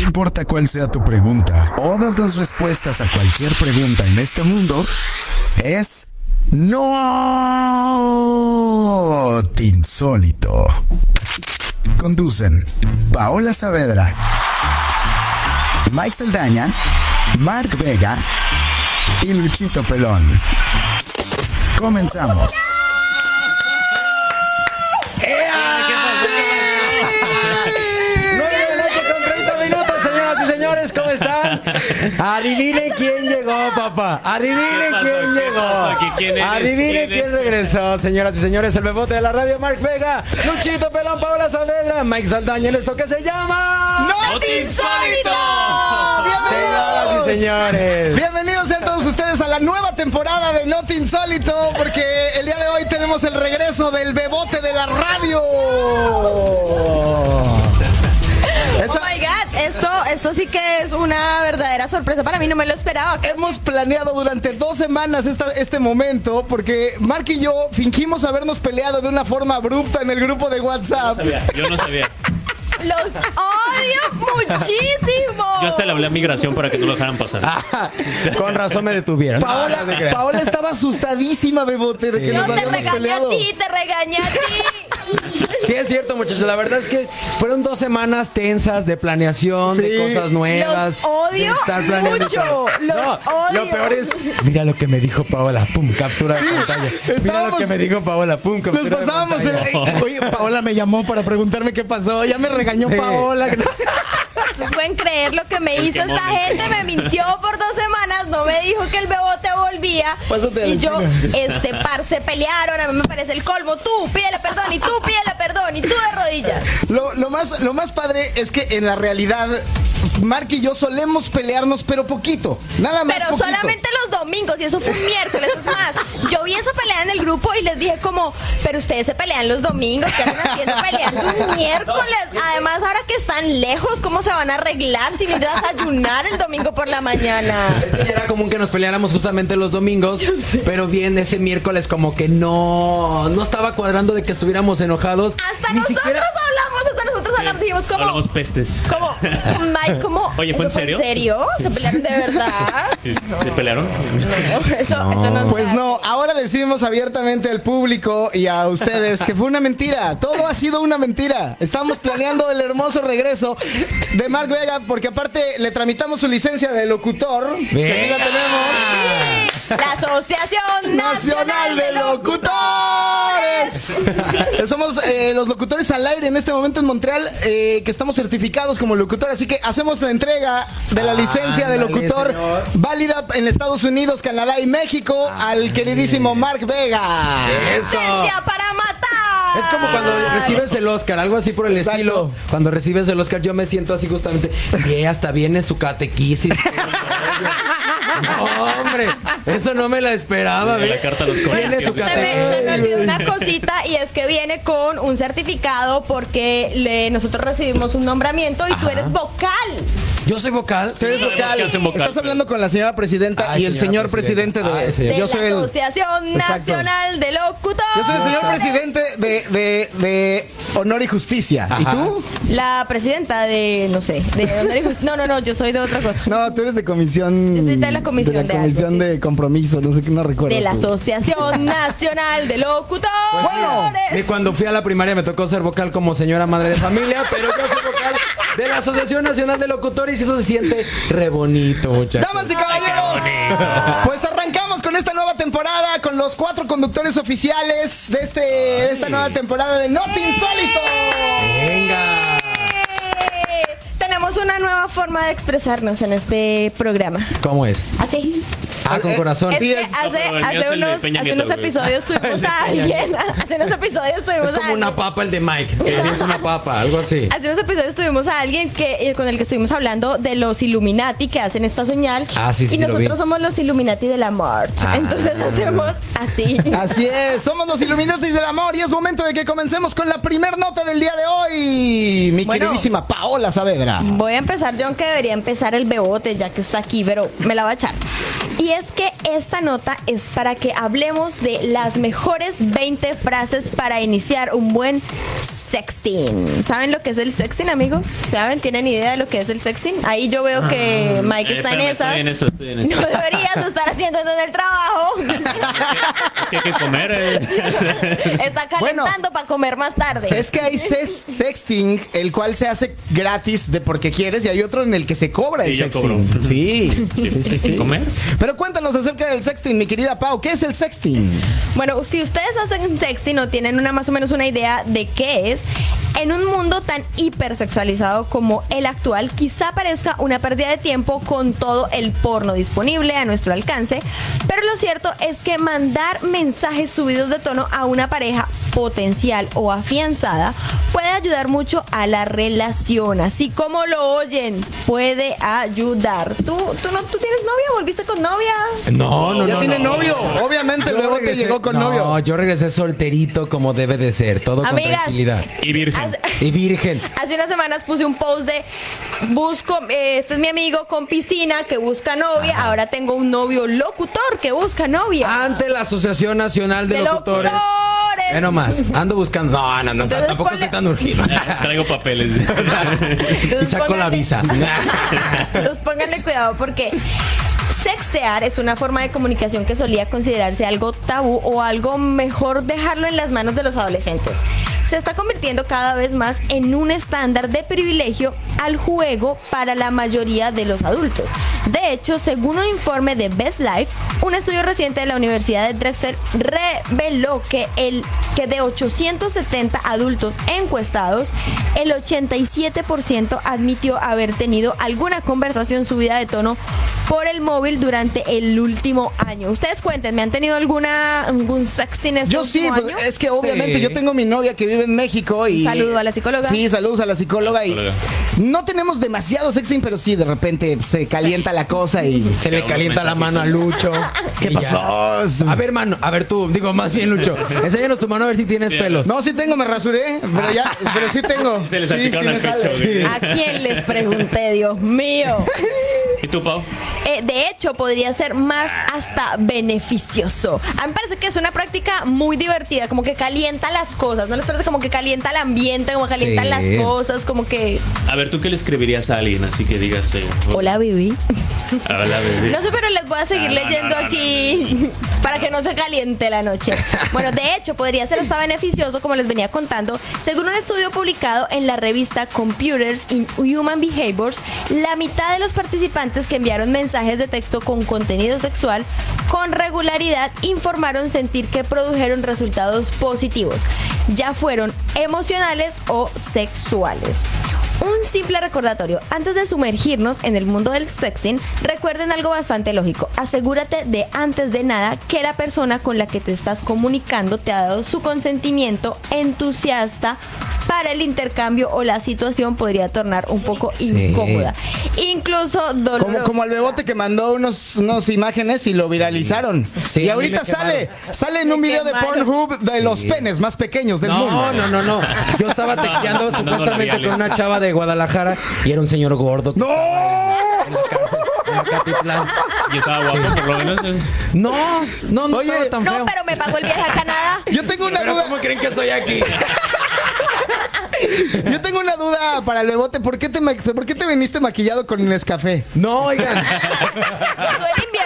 Importa cuál sea tu pregunta, todas las respuestas a cualquier pregunta en este mundo es no insólito. Conducen Paola Saavedra, Mike Saldaña, Mark Vega y Luchito Pelón. Comenzamos. ¿Cómo están? Adivinen quién llegó, papá. Adivinen quién llegó. Adivinen quién regresó, señoras y señores. El bebote de la radio, Mark Vega, Luchito Pelón, Paola Saavedra, Mike Saldaña en esto que se llama... ¡No Insólito! Señoras y señores. Bienvenidos a todos ustedes a la nueva temporada de Not Insólito, porque el día de hoy tenemos el regreso del bebote de la radio. Esto, esto sí que es una verdadera sorpresa para mí, no me lo esperaba. Hemos planeado durante dos semanas esta- este momento porque Mark y yo fingimos habernos peleado de una forma abrupta en el grupo de WhatsApp. sabía, yo no sabía. Los odio muchísimo. Yo hasta le hablé a migración para que no lo dejaran pasar. Ah, Con razón me detuvieron. Paola, No, no te creas. Paola estaba asustadísima, bebote, de que Yo nos te habíamos regañé peleado. a ti, te regañé a ti. Sí, es cierto, muchachos. La verdad es que fueron dos semanas tensas de planeación, de Sí. cosas nuevas. Los odio de estar planeando mucho, los No, Lo odio. peor es, mira lo que me dijo Paola, pum, captura de pantalla. Mira lo que me dijo Paola, pum, Nos captura de pasábamos el... pantalla. Oye, Paola me llamó para preguntarme qué pasó. Ya me regañó Sí. Paola. Ustedes pueden creer lo que me hizo qué esta momento. gente, me mintió por dos semanas, no me dijo que el bebote volvía. Pásate y yo, esquina. este par se pelearon, a mí me parece el colmo. Tú pídele perdón y tú pídele perdón y tú de rodillas. Lo, lo más, lo más padre es que en la realidad, Mark y yo solemos pelearnos, pero poquito. Nada más. Pero poquito. solamente los domingos y eso fue un miércoles. Es más, yo vi esa pelea en el grupo y les dije como, pero ustedes se pelean los domingos, ¿qué hacen haciendo peleando un miércoles? Además, ahora que están lejos, ¿cómo se van a arreglar si necesitas desayunar el domingo por la mañana? Era común que nos peleáramos justamente los domingos, pero bien ese miércoles como que no no estaba cuadrando de que estuviéramos enojados. Hasta Ni nosotros siquiera- hablamos, hablamos, dijimos como, Hablamos pestes. como, Mike, como, Oye, ¿fue en ¿eso serio? ¿En serio? ¿Se pelearon de verdad? ¿Sí, ¿Se pelearon? No, eso, eso no Pues no, ahora decimos abiertamente al público y a ustedes que fue una mentira. Todo ha sido una mentira. Estamos planeando el hermoso regreso de Mark Vega porque aparte le tramitamos su licencia de locutor. Que aquí la tenemos. La Asociación Nacional de Locutores. Somos eh, los locutores al aire en este momento en Montreal, eh, que estamos certificados como locutor, así que hacemos la entrega de la licencia de locutor señor. válida en Estados Unidos, Canadá y México al queridísimo Mark Vega. Eso. Licencia para matar. Es como cuando recibes el Oscar, algo así por el Exacto. estilo. Cuando recibes el Oscar, yo me siento así justamente. Y hasta viene su catequisis. No, hombre, eso no me la esperaba. La carta a los Viene su Corintios. Se me, se me olvidó una cosita y es que viene con un certificado porque le- nosotros recibimos un nombramiento y tú eres vocal. Yo soy vocal. Tú eres vocal. Estás hablando con la señora presidenta Ay, y el señor presidente, de. Ay, señor. De yo soy la el. Asociación Exacto. Nacional de Locutores. Yo soy el señor presidente de, de, de Honor y Justicia. ¿Y tú? La presidenta de, no sé, de Honor y Justicia. No, no, no, yo soy de otra cosa. No, tú eres de comisión. Yo soy de la comisión de, de algo, comisión sí. de compromiso, no sé qué, no recuerdo. De la tú. Asociación Nacional de Locutores. Bueno, Ni cuando fui a la primaria me tocó ser vocal como señora madre de familia, pero yo soy vocal de la Asociación Nacional de Locutores y eso se siente re bonito, muchachos. Damas y caballeros, pues arrancamos con esta nueva temporada con los cuatro conductores oficiales de este de esta nueva temporada de Not Insólito. Venga. Eh, Tenemos una nueva forma de expresarnos en este programa. ¿Cómo es? Así. Ah, con corazón. Es Sí, que es- hace, No, hace unos, hace episodios tuvimos a alguien. Hace unos episodios tuvimos Es a como una alguien. papa el de Mike, que una papa, algo así. Hace unos episodios tuvimos a alguien que, eh, con el que estuvimos hablando de los Illuminati que hacen esta señal. Ah, sí, sí, Y nosotros somos los Illuminati de la March. Ah. Entonces hacemos así. Así es, somos los Illuminatis del amor y es momento de que comencemos con la primer nota del día de hoy. Mi Bueno. queridísima Paola Saavedra. Voy a empezar yo, aunque debería empezar el bebote ya que está aquí, pero me la va a echar. Y es que esta nota es para que hablemos de las mejores 20 frases para iniciar un buen sexting. ¿Saben lo que es el sexting, amigos? ¿Saben? ¿Tienen idea de lo que es el sexting? Ahí yo veo que Ah, Mike eh, está en esas. estoy en eso, estoy en eso. No deberías estar haciendo eso en el trabajo. Es que hay que comer. eh. está calentando para comer más tarde. Es que hay sex- sexting, el cual se hace gratis de porque quieres, y hay otro en el que se cobra el Sí, sexting. cobro. Sí, sí, sí, sí. ¿Comer? Pero cuéntanos acerca del sexting, mi querida Pau. ¿Qué es el sexting? Bueno, si ustedes hacen sexting o tienen una más o menos una idea de qué es, en un mundo tan hipersexualizado como el actual, quizá parezca una pérdida de tiempo con todo el porno disponible a nuestro alcance, pero lo cierto es que mandar mensajes subidos de tono a una pareja potencial o afianzada puede ayudar mucho a la relación, así como lo oyen, puede ayudar. ¿Tú, tú, no, ¿tú tienes novia? ¿Volviste con novia? No, no, ya no. tiene no. novio. Obviamente, Yo luego te llegó con no, novio. yo regresé solterito como debe de ser, todo con tranquilidad. Y virgen. Hace- Y virgen. Hace unas semanas puse un post de busco, eh, este es mi amigo con piscina que busca novia, ahora tengo un novio locutor que busca novia. Ante la Asociación Nacional de, de Locutores. locutores. Ve nomás, ando buscando. No, no, no, Entonces tampoco ponle- estoy tan Traigo papeles. y saco la visa. Entonces pónganle cuidado porque sextear es una forma de comunicación que solía considerarse algo tabú o algo mejor dejarlo en las manos de los adolescentes. Se está convirtiendo cada vez más en un estándar de privilegio al juego para la mayoría de los adultos. De hecho, según un informe de Best Life, un estudio reciente de la Universidad de Drexel reveló que, el, que de 870 adultos encuestados, el 87% admitió haber tenido alguna conversación subida de tono por el móvil durante el último año. Ustedes cuéntenme, ¿han tenido alguna algún sexting este Yo sí, pues, año? es que obviamente Sí. yo tengo mi novia que vive en México y... Saludo a la psicóloga. Sí, saludos a la psicóloga y... Psicóloga. No tenemos demasiado sexting, pero sí, de repente se calienta la cosa y... Se le calienta la mano a Lucho. ¿Qué pasó? A ver, mano, a ver tú, digo más bien Lucho. Enséñanos tu mano a ver si tienes pelos. No, sí tengo, me rasuré, pero ya, pero sí tengo. Se le sí, sí me pecho, sale. ¿A quién les pregunté, Dios mío? ¿Y tú, Pau? Eh, de hecho, podría ser más hasta beneficioso. A mí me parece que es una práctica muy divertida, como que calienta las cosas, ¿no les parece como que calienta el ambiente, como calientan Sí. las cosas, como que... A ver, ¿tú qué le escribirías a alguien? Así que digas... eh, Hola, Vivi. Hola, bebé. No sé, pero les voy a seguir no, leyendo no, no, aquí para que no se caliente la noche. Bueno, de hecho, podría ser hasta beneficioso, como les venía contando. Según un estudio publicado en la revista Computers in Human Behaviors, la mitad de los participantes que enviaron mensajes de texto con contenido sexual con regularidad informaron sentir que produjeron resultados positivos, ya fueron emocionales o sexuales. Un simple recordatorio, antes de sumergirnos en el mundo del sexting, recuerden algo bastante lógico. Asegúrate de antes de nada que la persona con la que te estás comunicando te ha dado su consentimiento entusiasta para el intercambio o la situación podría tornar un poco Sí. incómoda. Incluso dolorosa. Como, como al bebote que mandó unos, unos imágenes y lo viralizaron. Sí, y ahorita quemaron. sale, sale en un video de. Pornhub de los penes más pequeños del No, mundo. no, no, no. Yo estaba texteando No, no, no, supuestamente con una chava de Guadalajara y era un señor gordo. ¡No! En la cárcel, en Acatitlán. Y estaba guapo, por lo menos. eh. No, no, no Oye, No, pero me pagó el viaje a Canadá. Yo tengo una Pero duda. ¿cómo creen que estoy aquí? Yo tengo una duda para el bebote. ¿Por qué te, ma- por qué te viniste maquillado con Nescafé? No, oigan.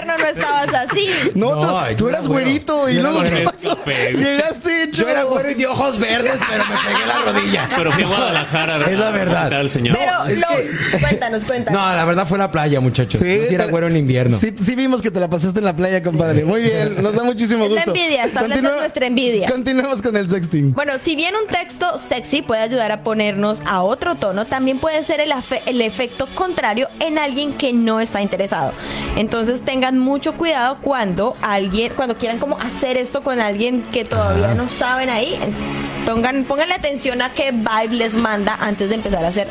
Invierno no estabas así. No, No, tú, eras güerito y luego. Llegaste hecho. Yo era güero y de ojos verdes, pero me pegué la rodilla. Pero fui a Guadalajara. Es la verdad. a visitar al señor. Pero, que- cuéntanos, cuéntanos. No, la verdad fue la playa, muchachos. Sí, era güero en invierno. Sí, sí vimos que te la pasaste en la playa, compadre. Muy bien, nos da muchísimo Es la gusto. envidia, está hablando Continúa- nuestra envidia. Continuemos con el sexting. Bueno, si bien un texto sexy puede ayudar a ponernos a otro tono, también puede ser el, afe- el efecto contrario en alguien que no está interesado. Entonces tengan mucho cuidado cuando alguien, cuando quieran como hacer esto con alguien que todavía no saben ahí. Pongan, pónganle atención a qué vibe les manda antes de empezar a hacer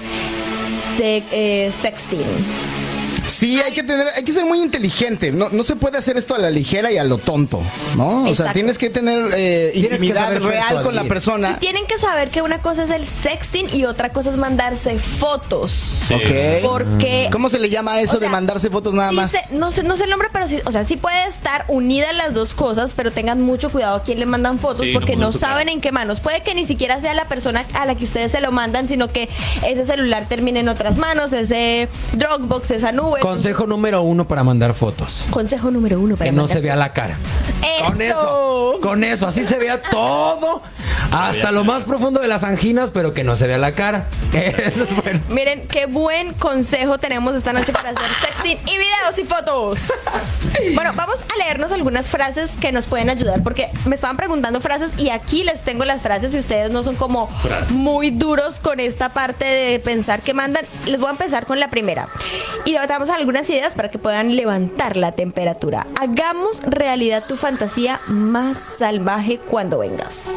de, eh, sexting. Sí, hay que tener, hay que ser muy inteligente. No, no se puede hacer esto a la ligera y a lo tonto, ¿no? O sea, tienes que tener eh, intimidad real con la persona. Tienen que saber que una cosa es el sexting y otra cosa es mandarse fotos. Sí. Ok. Porque ¿Cómo se le llama eso O sea, de mandarse fotos nada sí más? no sé, no sé el nombre, pero sí, o sea, sí puede estar unidas las dos cosas, pero tengan mucho cuidado a quién le mandan fotos Sí, no porque no, su saben en qué manos. Puede que ni siquiera sea la persona a la que ustedes se lo mandan, sino que ese celular termine en otras manos, ese Dropbox, esa nube. Consejo número uno para mandar fotos. Consejo número uno para Que no mandar se vea la cara. Eso. Con eso. Con eso. Así se vea todo. Hasta lo más profundo de las anginas, pero que no se vea la cara. Eso es bueno. Miren, qué buen consejo tenemos esta noche para hacer sexting y videos y fotos. Bueno, vamos a leernos algunas frases que nos pueden ayudar, porque me estaban preguntando frases y aquí les tengo las frases y ustedes no son como muy duros con esta parte de pensar que mandan. Les voy a empezar con la primera. Y damos algunas ideas para que puedan levantar la temperatura. Hagamos realidad tu fantasía más salvaje cuando vengas.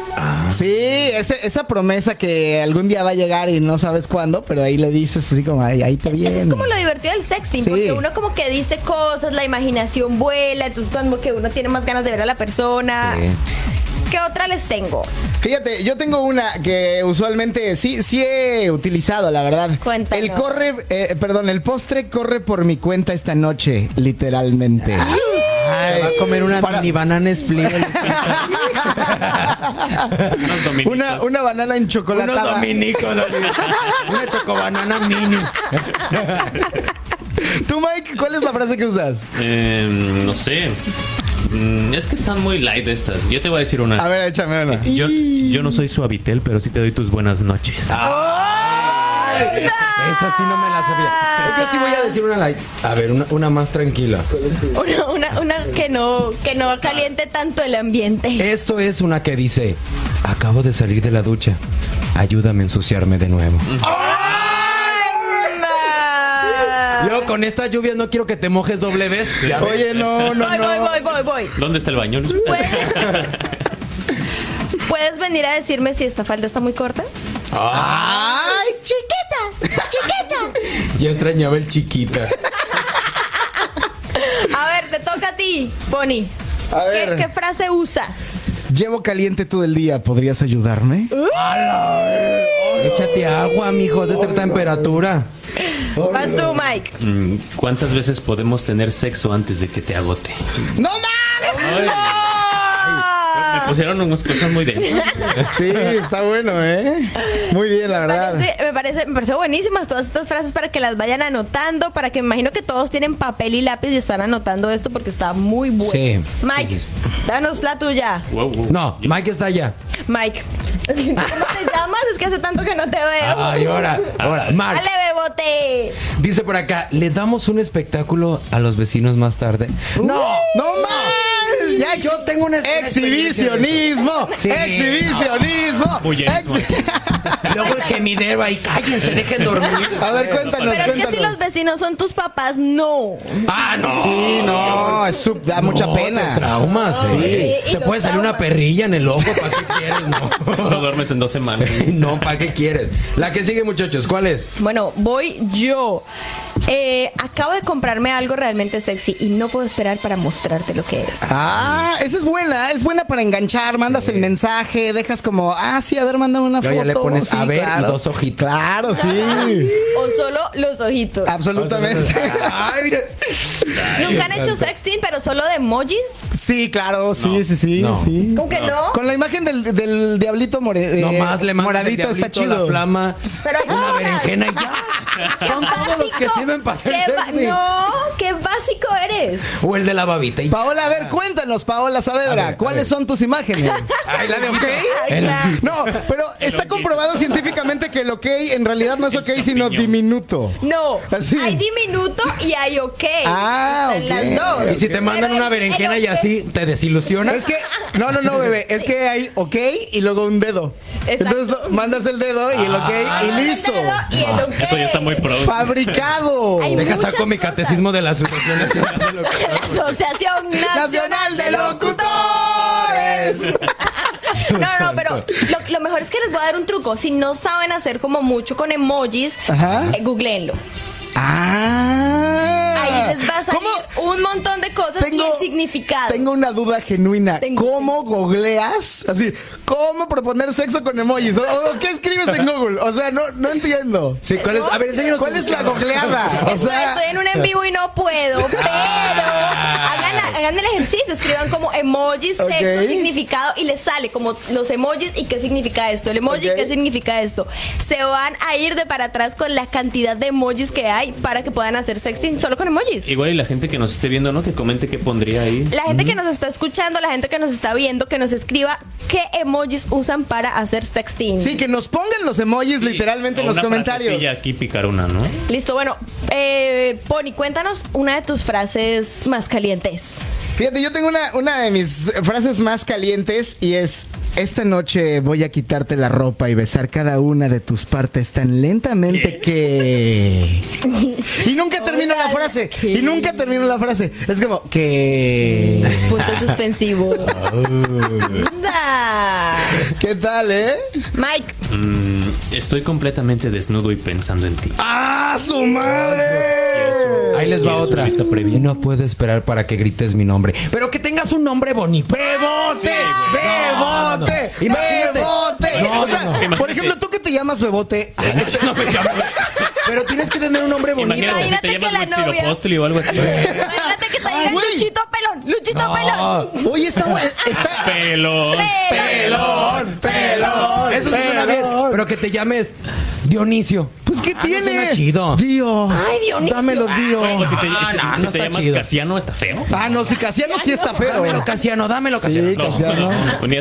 Sí, ese- esa promesa que algún día va a llegar y no sabes cuándo, pero ahí le dices así como, ahí te viene. Eso es como lo divertido del sexting, Sí. porque uno como que dice cosas, la imaginación vuela, entonces como que uno tiene más ganas de ver a la persona. Sí. ¿Qué otra les tengo? Fíjate, yo tengo una que usualmente sí, sí he utilizado, la verdad. Cuéntanos. El corre, eh, perdón, el postre corre por mi cuenta esta noche, literalmente. Se va a comer una Para- mini banana split. Unos. Una, una banana en Unos chocolatada. dominicos. Una chocobanana mini. Tú, Mike, ¿cuál es la frase que usas? Eh, no sé. Mm, Es que están muy light estas. Yo te voy a decir una. A ver, échame una. Yo, yo no soy suavitel, pero sí te doy tus buenas noches. Esa sí no me la sabía. Yo sí voy a decir una light. A ver, una, una más tranquila. Una, una, una que no, que no caliente tanto el ambiente. Esto es una que dice: Acabo de salir de la ducha. Ayúdame a ensuciarme de nuevo. Yo con estas lluvias no quiero que te mojes doble vez. Oye, no, no, Voy, no. voy, voy, voy, voy. ¿Dónde está el baño? ¿Puedes, ¿Puedes venir a decirme si esta falda está muy corta? ¡Ay! Chiquita, chiquita. Ya extrañaba el chiquita. A ver, te toca a ti, Pony. A ¿Qué, ver. qué frase usas? Llevo caliente todo el día, ¿podrías ayudarme? Échate agua, mijo, de temperatura. Vas tú, Mike. Mm, ¿Cuántas veces podemos tener sexo antes de que te agote? ¡No mames! Me pusieron unos cosas muy densas. Sí, está bueno, ¿eh? Muy bien, la Me verdad. parece, me, parece, me parece buenísimas todas estas frases para que las vayan anotando, para que me imagino que todos tienen papel y lápiz y están anotando esto porque está muy bueno. Sí. Mike, Sí, sí. danos la tuya. Wow, wow. No, Mike está allá. Mike. ¿Cómo te llamas? Es que hace tanto que no te veo. Ay, ahora, ahora, Mark. Dale, bebote. Dice por acá, ¿le damos un espectáculo a los vecinos más tarde? No, ¡No mames! Ya yo tengo una Exhibicionismo, Sí. exhibicionismo. Bullerismo. Exhi- Luego el que mi dedo ahí, cállense, dejen dormir. A ver, cuéntanos, Pero es que si los vecinos son tus papás, no. Ah, no. Sí, no, es sub- da mucha pena. te traumas, Sí, Te puede salir una perrilla en el ojo, ¿para qué quieres? No. No duermes en dos semanas. No, ¿para qué quieres? La que sigue, muchachos, ¿cuál es? Bueno, voy yo. Eh, acabo de comprarme algo realmente sexy y no puedo esperar para mostrarte lo que es. Ah, esa es buena, es buena para enganchar, mandas el mensaje, dejas como, ah, sí, a ver, mándame una foto. ya le pones, Sí, a ver, y dos ojitos. Claro, sí. O solo los ojitos. Absolutamente. Ay, mira. Nunca han hecho sexting, pero solo de emojis. Sí, claro, sí, sí, sí, No. sí. ¿Cómo que no? Con la imagen del, del diablito more, eh, Nomás le mandas el moradito está chido. la flama, Pero hay una otras. berenjena y ya. Son todos los que sirven para hacer. No, qué básico eres. O el de la babita. y- Paola, a ver, cuéntanos, Paola Saavedra, ver, ¿cuáles son tus imágenes? Ay, la de ok. Ay, El- claro. No, pero está comprobado científicamente que el ok en realidad no es El ok, sino diminuto. No, Así. hay diminuto y hay ok. Ah, Están ok. las dos. Y si te mandan Pero una berenjena y así, ¿te desilusionas? Es que, no, no, no, bebé, es que hay ok y luego un dedo. Exacto. Entonces lo- mandas el dedo y el ok y el listo. dedo y el ok. Eso ya está muy pro. Fabricado. Hay Deja saco mi catecismo de la Asociación Nacional de. Asociación Nacional de Locutores. No, no, pero lo, lo mejor es que les voy a dar un truco. Si no saben hacer como mucho con emojis, eh, googleenlo. Ah. Les va a salir un montón de cosas y el significado. Tengo una duda genuina. Tengo- ¿Cómo googleas? Así, ¿cómo proponer sexo con emojis? ¿O, o qué escribes en Google? O sea, no, no entiendo. Sí, ¿cuál es? A ver, enséñanos ¿Cuál es la googleada? O Estoy- sea, estoy en un en vivo y no puedo, pero hagan, hagan el ejercicio, escriban como emojis, sexo, significado y les sale como los emojis y qué significa esto, el emoji Ok. qué significa esto. Se van a ir de para atrás con la cantidad de emojis que hay para que puedan hacer sexting solo con emojis. Igual y la gente que nos esté viendo, ¿no? Que comente qué pondría ahí. La gente que nos está escuchando, la gente que nos está viendo, que nos escriba qué emojis usan para hacer sexting. sí, que nos pongan los emojis literalmente O en los una comentarios. frasecilla aquí picar una, ¿no? Listo, bueno, eh, Pony, cuéntanos una de tus frases más calientes. Fíjate, yo tengo una, una de mis frases más calientes y es, esta noche voy a quitarte la ropa y besar cada una de tus partes tan lentamente que... Y nunca termino la frase, y nunca termino la frase. Es como que... Puntos suspensivos. Anda. ¿Qué tal, eh? Mike, Mm, estoy completamente desnudo y pensando en ti. ¡Ah, su madre! Ahí les va ¿Quieres otra. no puedo esperar para que grites mi nombre. Pero que tengas un nombre bonito. ¡Bebote! ¡Bebote! Imagínate. ¡Bebote! No, o sea, no, no. por ejemplo, tú que te llamas Bebote, No me llamo. Pero tienes que tener un nombre bonito. Imagínate si Imagínate te llamas que la novia- Huitzilopochtli o algo así. imagínate que te güey. Luchito Pelón, Luchito Pelón. oye, está, bu- está, Pelón. pelón, pelón. Eso sí suena bien. pelón. Pero que te llames Dionisio. Pues, ¿qué Ah, eso tiene? suena chido. Dio. Ay, Dionisio. Dámelo, Dio. O si te, Ah, si- no, si no te llamas chido. Casiano, está feo. Ah, no, si Casiano sí está feo. Dámelo, Casiano, dámelo, Casiano. Sí, Casiano.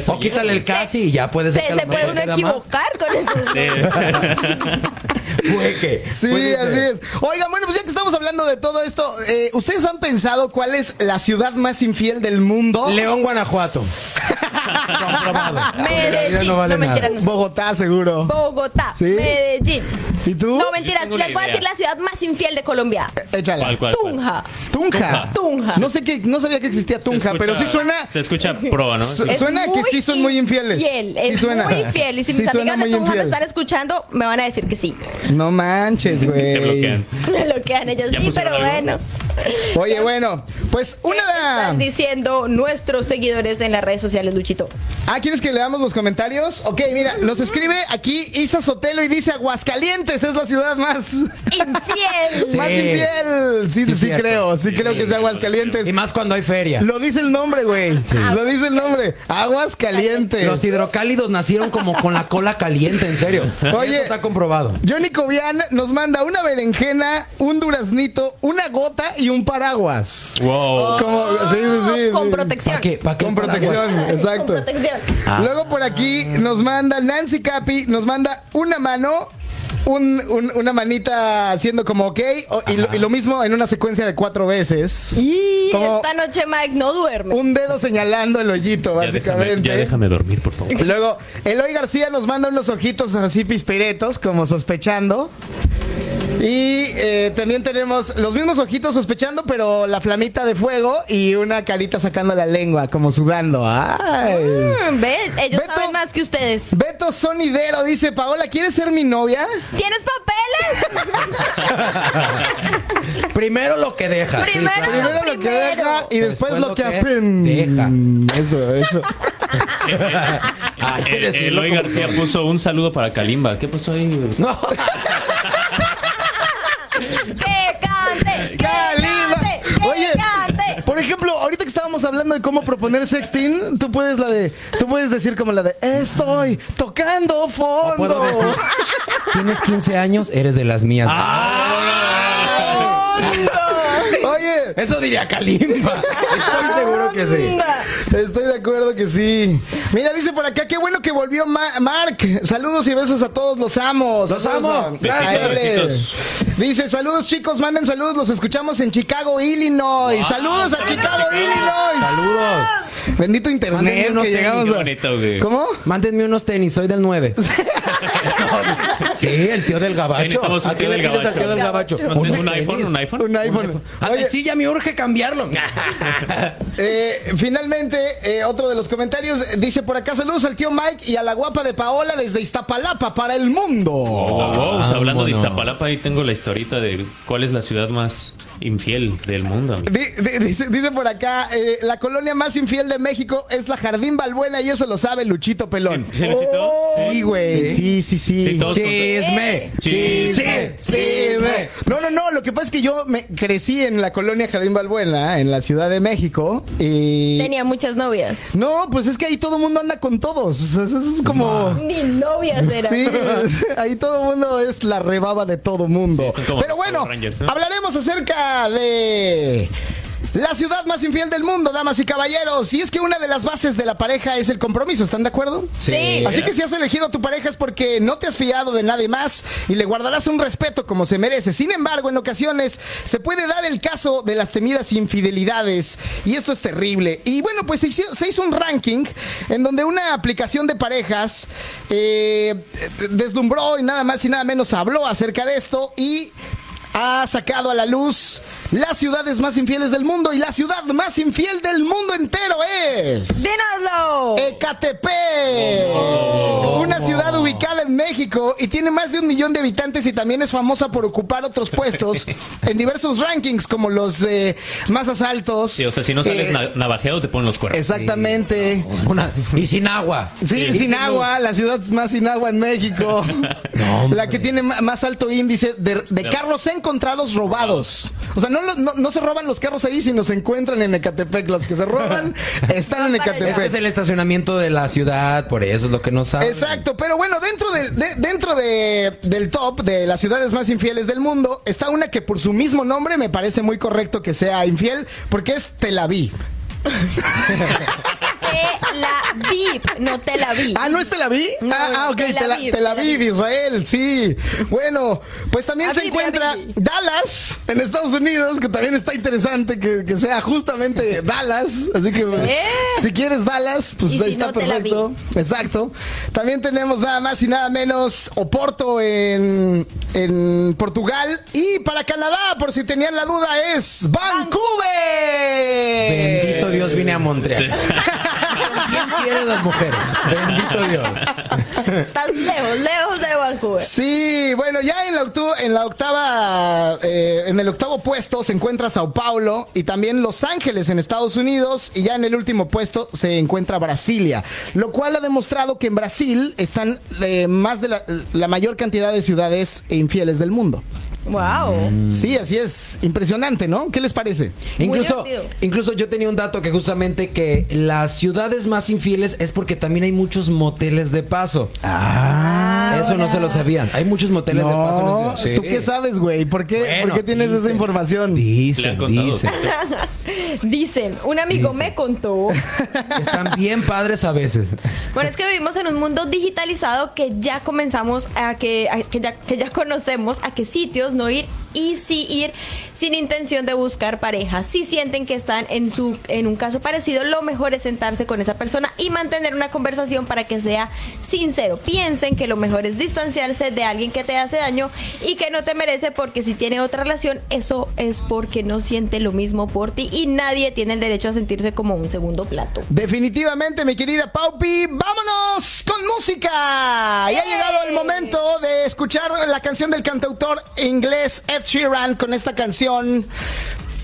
O quítale el casi y ya puede Se, se puede uno más. equivocar con eso. Sí, así es. Oigan, bueno, pues ya que estamos hablando de todo esto, eh, ¿ustedes han pensado cuál es la ciudad más infiel del mundo? León, Guanajuato. Comprobado. Medellín. No, vale no sé. Bogotá, seguro. Bogotá, ¿Sí? Medellín. ¿Y tú? No, mentiras, les una voy a idea. decir la ciudad más infiel de Colombia. Échala. ¿Cuál, cuál, cuál? Tunja. Tunja. Tunja. No sé qué, no sabía que existía Tunja, escucha- pero sí suena. Se escucha pro, ¿no? Su- Es Suena que sí son muy infieles. Infiel, Sí es suena. muy infiel. Y si Sí mis amigas de Tunja me infiel. están escuchando, me van a decir que sí. No manches, Te güey. bloquean. Me lo quedan ellas ¿Ya sí, pero bueno. Oye, bueno, pues una Están diciendo nuestros seguidores en las redes sociales, Ah, ¿quieres que leamos los comentarios? Ok, mira, nos escribe aquí Isa Sotelo y dice Aguascalientes es la ciudad más, Infiel. más infiel. Sí, sí, Sí, creo, sí creo que es Aguascalientes. Y más cuando hay feria. Lo dice el nombre, güey. Lo dice el nombre. Aguascalientes. Los hidrocálidos nacieron como con la cola caliente, en serio. Oye. Eso está comprobado. Johnny Cobian nos manda una berenjena, un duraznito, una gota y un paraguas. Wow. Como, sí, sí, sí, Con protección. ¿Para qué? ¿Para qué Con paraguas? protección, exacto. Protección. Luego por aquí nos manda Nancy Capi, nos manda una mano. Un- un- una manita haciendo como ok o- y lo, y lo mismo en una secuencia de cuatro veces. Y Como esta noche Mike no duerme. un dedo señalando el hoyito, Ya déjame, básicamente. ya déjame dormir, por favor. Luego, Eloy García nos manda unos ojitos así pispiretos, como sospechando. Y eh, también tenemos los mismos ojitos sospechando, pero la flamita de fuego y una carita sacando la lengua, como sudando. ¡Ay! Mm, ¿Ves? Ellos Beto- saben más que ustedes. Beto Sonidero dice, Paola, ¿quieres ser mi novia? ¿Tienes papeles? Primero lo que deja. sí, Primero. claro. Primero lo que deja y después, Después lo lo que que apen. deja. Eso, eso. Hay que Eh, decirlo Eloy como García puso un saludo para Kalimba. ¿Qué pasó ahí? No. ejemplo, ahorita que estábamos hablando de cómo proponer sexting, tú puedes la de, tú puedes decir como la de estoy tocando fondo. Decir, tienes 15 años, eres de las mías. Oye, Eso diría Kalimba. Estoy seguro que sí. estoy de acuerdo que sí. Mira, dice por acá, qué bueno que volvió Ma- Mark. Saludos y besos a todos, los amo. Los Saludos amo. a- Gracias. Dice, saludos chicos, manden saludos, los escuchamos en Chicago, Illinois. Saludos a Chicago, Illinois. Saludos. Bendito internet que llegamos Qué a... bonito, güey. ¿Cómo? Mándenme unos tenis, soy del 9. sí, el tío del gabacho. necesitamos un ¿A qué tío le del tío del gabacho. gabacho? ¿No tienes Unos un iPhone? ¿Un iPhone? Un iPhone. Ay, Oye, sí, ya me urge cambiarlo. Eh, finalmente, eh, otro de los comentarios dice por acá: saludos al tío Mike y a la guapa de Paola desde Iztapalapa para el mundo. Oh, wow, hablando de Iztapalapa, ahí tengo la historita de cuál es la ciudad más infiel del mundo. Dice, por acá, eh, la colonia más infiel de México es la Jardín Balbuena y eso lo sabe Luchito Pelón. ¿Sí, Luchito? sí, güey. Sí, sí, sí. chisme, chisme, chisme. No, no, no. Lo que pasa es que yo me crecí en la colonia Jardín Balbuena, en la Ciudad de México. Y... Tenía muchas novias. No, pues es que ahí todo el mundo anda con todos. eso es como... Ni novias eran. Sí, ahí todo el mundo es la rebaba de todo mundo. Pero bueno, hablaremos acerca de la ciudad más infiel del mundo, damas y caballeros. Y es que una de las bases de la pareja es el compromiso, ¿están de acuerdo? Sí. Así que si has elegido a tu pareja es porque no te has fiado de nadie más y le guardarás un respeto como se merece. Sin embargo, en ocasiones se puede dar el caso de las temidas infidelidades y esto es terrible. Y bueno, pues se hizo, un ranking en donde una aplicación de parejas eh, deslumbró y nada más y nada menos habló acerca de esto y ha sacado a la luz las ciudades más infieles del mundo y la ciudad más infiel del mundo entero es. ¡Dínoslo! Ecatepec. Oh. Una ciudad ubicada en México y tiene más de un millón de habitantes y también es famosa por ocupar otros puestos en diversos rankings como los de más asaltos. Sí, o sea, si no sales eh, navajeado te ponen los cuernos. Exactamente. y sin agua. Sí, sin, agua, la ciudad más sin agua en México. la que tiene más alto índice de, de carros en encontrados robados. O sea, no, no, se roban los carros ahí, sino se encuentran en Ecatepec. Los que se roban están en Ecatepec. es el estacionamiento de la ciudad, por eso es lo que no saben. Exacto, pero bueno, dentro, de, dentro de, del top de las ciudades más infieles del mundo, está una que por su mismo nombre me parece muy correcto que sea infiel, porque es Tel Aviv. Tel Aviv, no Tel Aviv. Ah, ¿no es Tel Aviv? ah, ah, ok, Tel Aviv, Israel, sí. Bueno, pues también se encuentra Dallas, en Estados Unidos, que también está interesante que, sea justamente Dallas. Así que eh. si quieres Dallas, pues ahí está perfecto. Exacto. También tenemos nada más y nada menos Oporto en, en Portugal. Y para Canadá, por si tenían la duda, es Vancouver. Bendito Dios, vine a Montreal. ¿Quién quiere las mujeres? Bendito Dios. Estás lejos, lejos de Vancouver. Sí, bueno, ya en la, en la octava, eh, en el octavo puesto se encuentra Sao Paulo y también Los Ángeles en Estados Unidos y ya en el último puesto se encuentra Brasilia, lo cual ha demostrado que en Brasil están eh, más de la, la mayor cantidad de ciudades infieles del mundo. Wow. Mm. Sí, así es. Impresionante, ¿no? ¿Qué les parece? Incluso, incluso yo tenía un dato que justamente que las ciudades más infieles es porque también hay muchos moteles de paso. Ah. Eso no se lo sabían. Hay muchos moteles de paso. ¿Tú qué sabes, güey? ¿Por qué, ¿por qué tienes esa información? Dicen, dicen. dicen. Un amigo me contó. Están bien padres a veces. Bueno, es que vivimos en un mundo digitalizado que ya comenzamos a que, que, ya, que ya conocemos a qué sitios no ir y sí ir sin intención de buscar pareja. Si sienten que están en, su, en un caso parecido, lo mejor es sentarse con esa persona y mantener una conversación para que sea sincero. Piensen que lo mejor es distanciarse de alguien que te hace daño y que no te merece porque si tiene otra relación, eso es porque no siente lo mismo por ti y nadie tiene el derecho a sentirse como un segundo plato. Definitivamente, mi querida Paupi, vámonos con música. Y ha llegado el momento de escuchar la canción del cantautor inglés Ed Sheeran con esta canción.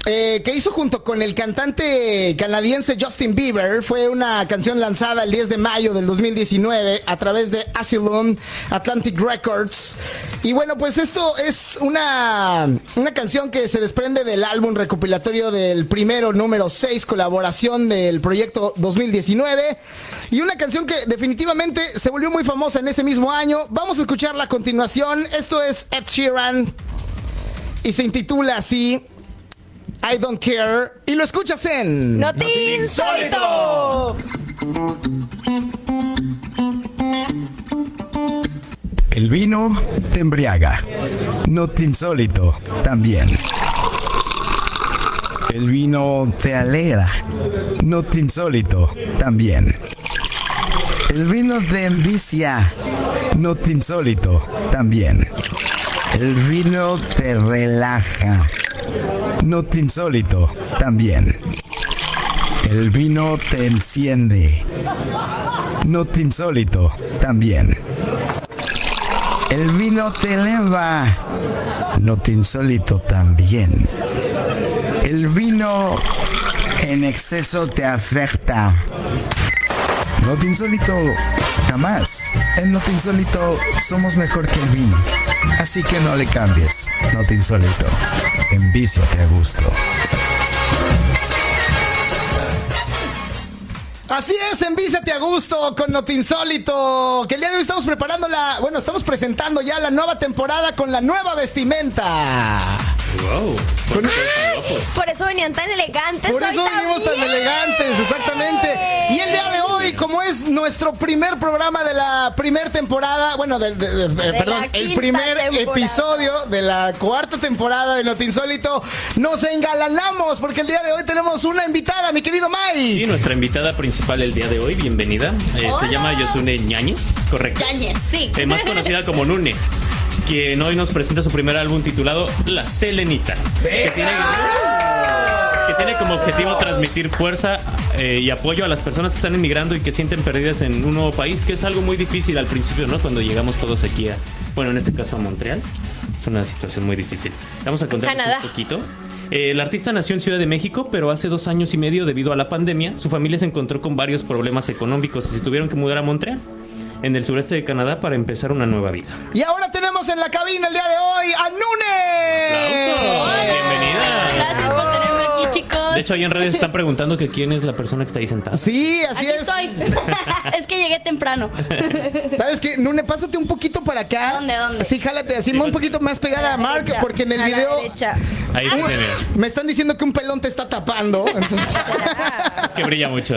Eh, que hizo junto con el cantante canadiense Justin Bieber. Fue una canción lanzada el 10 de mayo del 2019 a través de Asylum Atlantic Records. Y bueno, pues esto es una, una canción que se desprende del álbum recopilatorio del primero número 6, colaboración del proyecto 2019. Y una canción que definitivamente se volvió muy famosa en ese mismo año. Vamos a escucharla a continuación. Esto es Ed Sheeran y se intitula así I Don't Care y lo escuchas en Notín Insólito. El vino te embriaga. Not insólito también. El vino te alegra. Not insólito también. El vino te envicia. Not insólito también. El vino te relaja. No te insólito también. El vino te enciende. No te insólito también. El vino te eleva, no te insólito también. El vino en exceso te afecta. No te insólito jamás. En No te insólito somos mejor que el vino. Así que no le cambies. No te insólito. Envíciate a gusto. Así es, envísate a gusto con Notinsólito. Que el día de hoy estamos preparando la. Bueno, estamos presentando ya la nueva temporada con la nueva vestimenta. Wow. Por eso venían tan elegantes. Por eso venimos tan elegantes, exactamente. Y el día de hoy, como es nuestro primer programa de la primera temporada, bueno, de- de- de- perdón, el primer temporada. episodio de la cuarta temporada de Notinsólito, nos engalanamos porque el día de hoy tenemos una invitada, mi querido Y Mike. nuestra invitada principal el día de hoy, bienvenida, eh, se llama Yosune Ñañez, correcto. Yañez, sí. Eh, más conocida como Nune, quien hoy nos presenta su primer álbum titulado La Selenita, que tiene, que tiene como objetivo transmitir fuerza eh, y apoyo a las personas que están emigrando y que sienten perdidas en un nuevo país, que es algo muy difícil al principio, ¿no? Cuando llegamos todos aquí a, bueno, en este caso a Montreal, es una situación muy difícil. Vamos a Canadá. un poquito. Eh, el artista nació en Ciudad de México, pero hace dos años y medio, debido a la pandemia, su familia se encontró con varios problemas económicos y se tuvieron que mudar a Montreal, en el sureste de Canadá, para empezar una nueva vida. Y ahora tenemos en la cabina el día de hoy a Nune. ¡Bienvenida! Gracias chicos. De hecho, ahí en redes están preguntando que quién es la persona que está ahí sentada. Sí, así aquí es. estoy. es que llegué temprano. ¿Sabes qué? Nune, pásate un poquito para acá. ¿Dónde, dónde? Sí, jálate así, un poquito más pegada a Mark, derecha, porque en el a la video derecha. Ahí sí, mira. me están diciendo que un pelón te está tapando. entonces- Es que brilla mucho.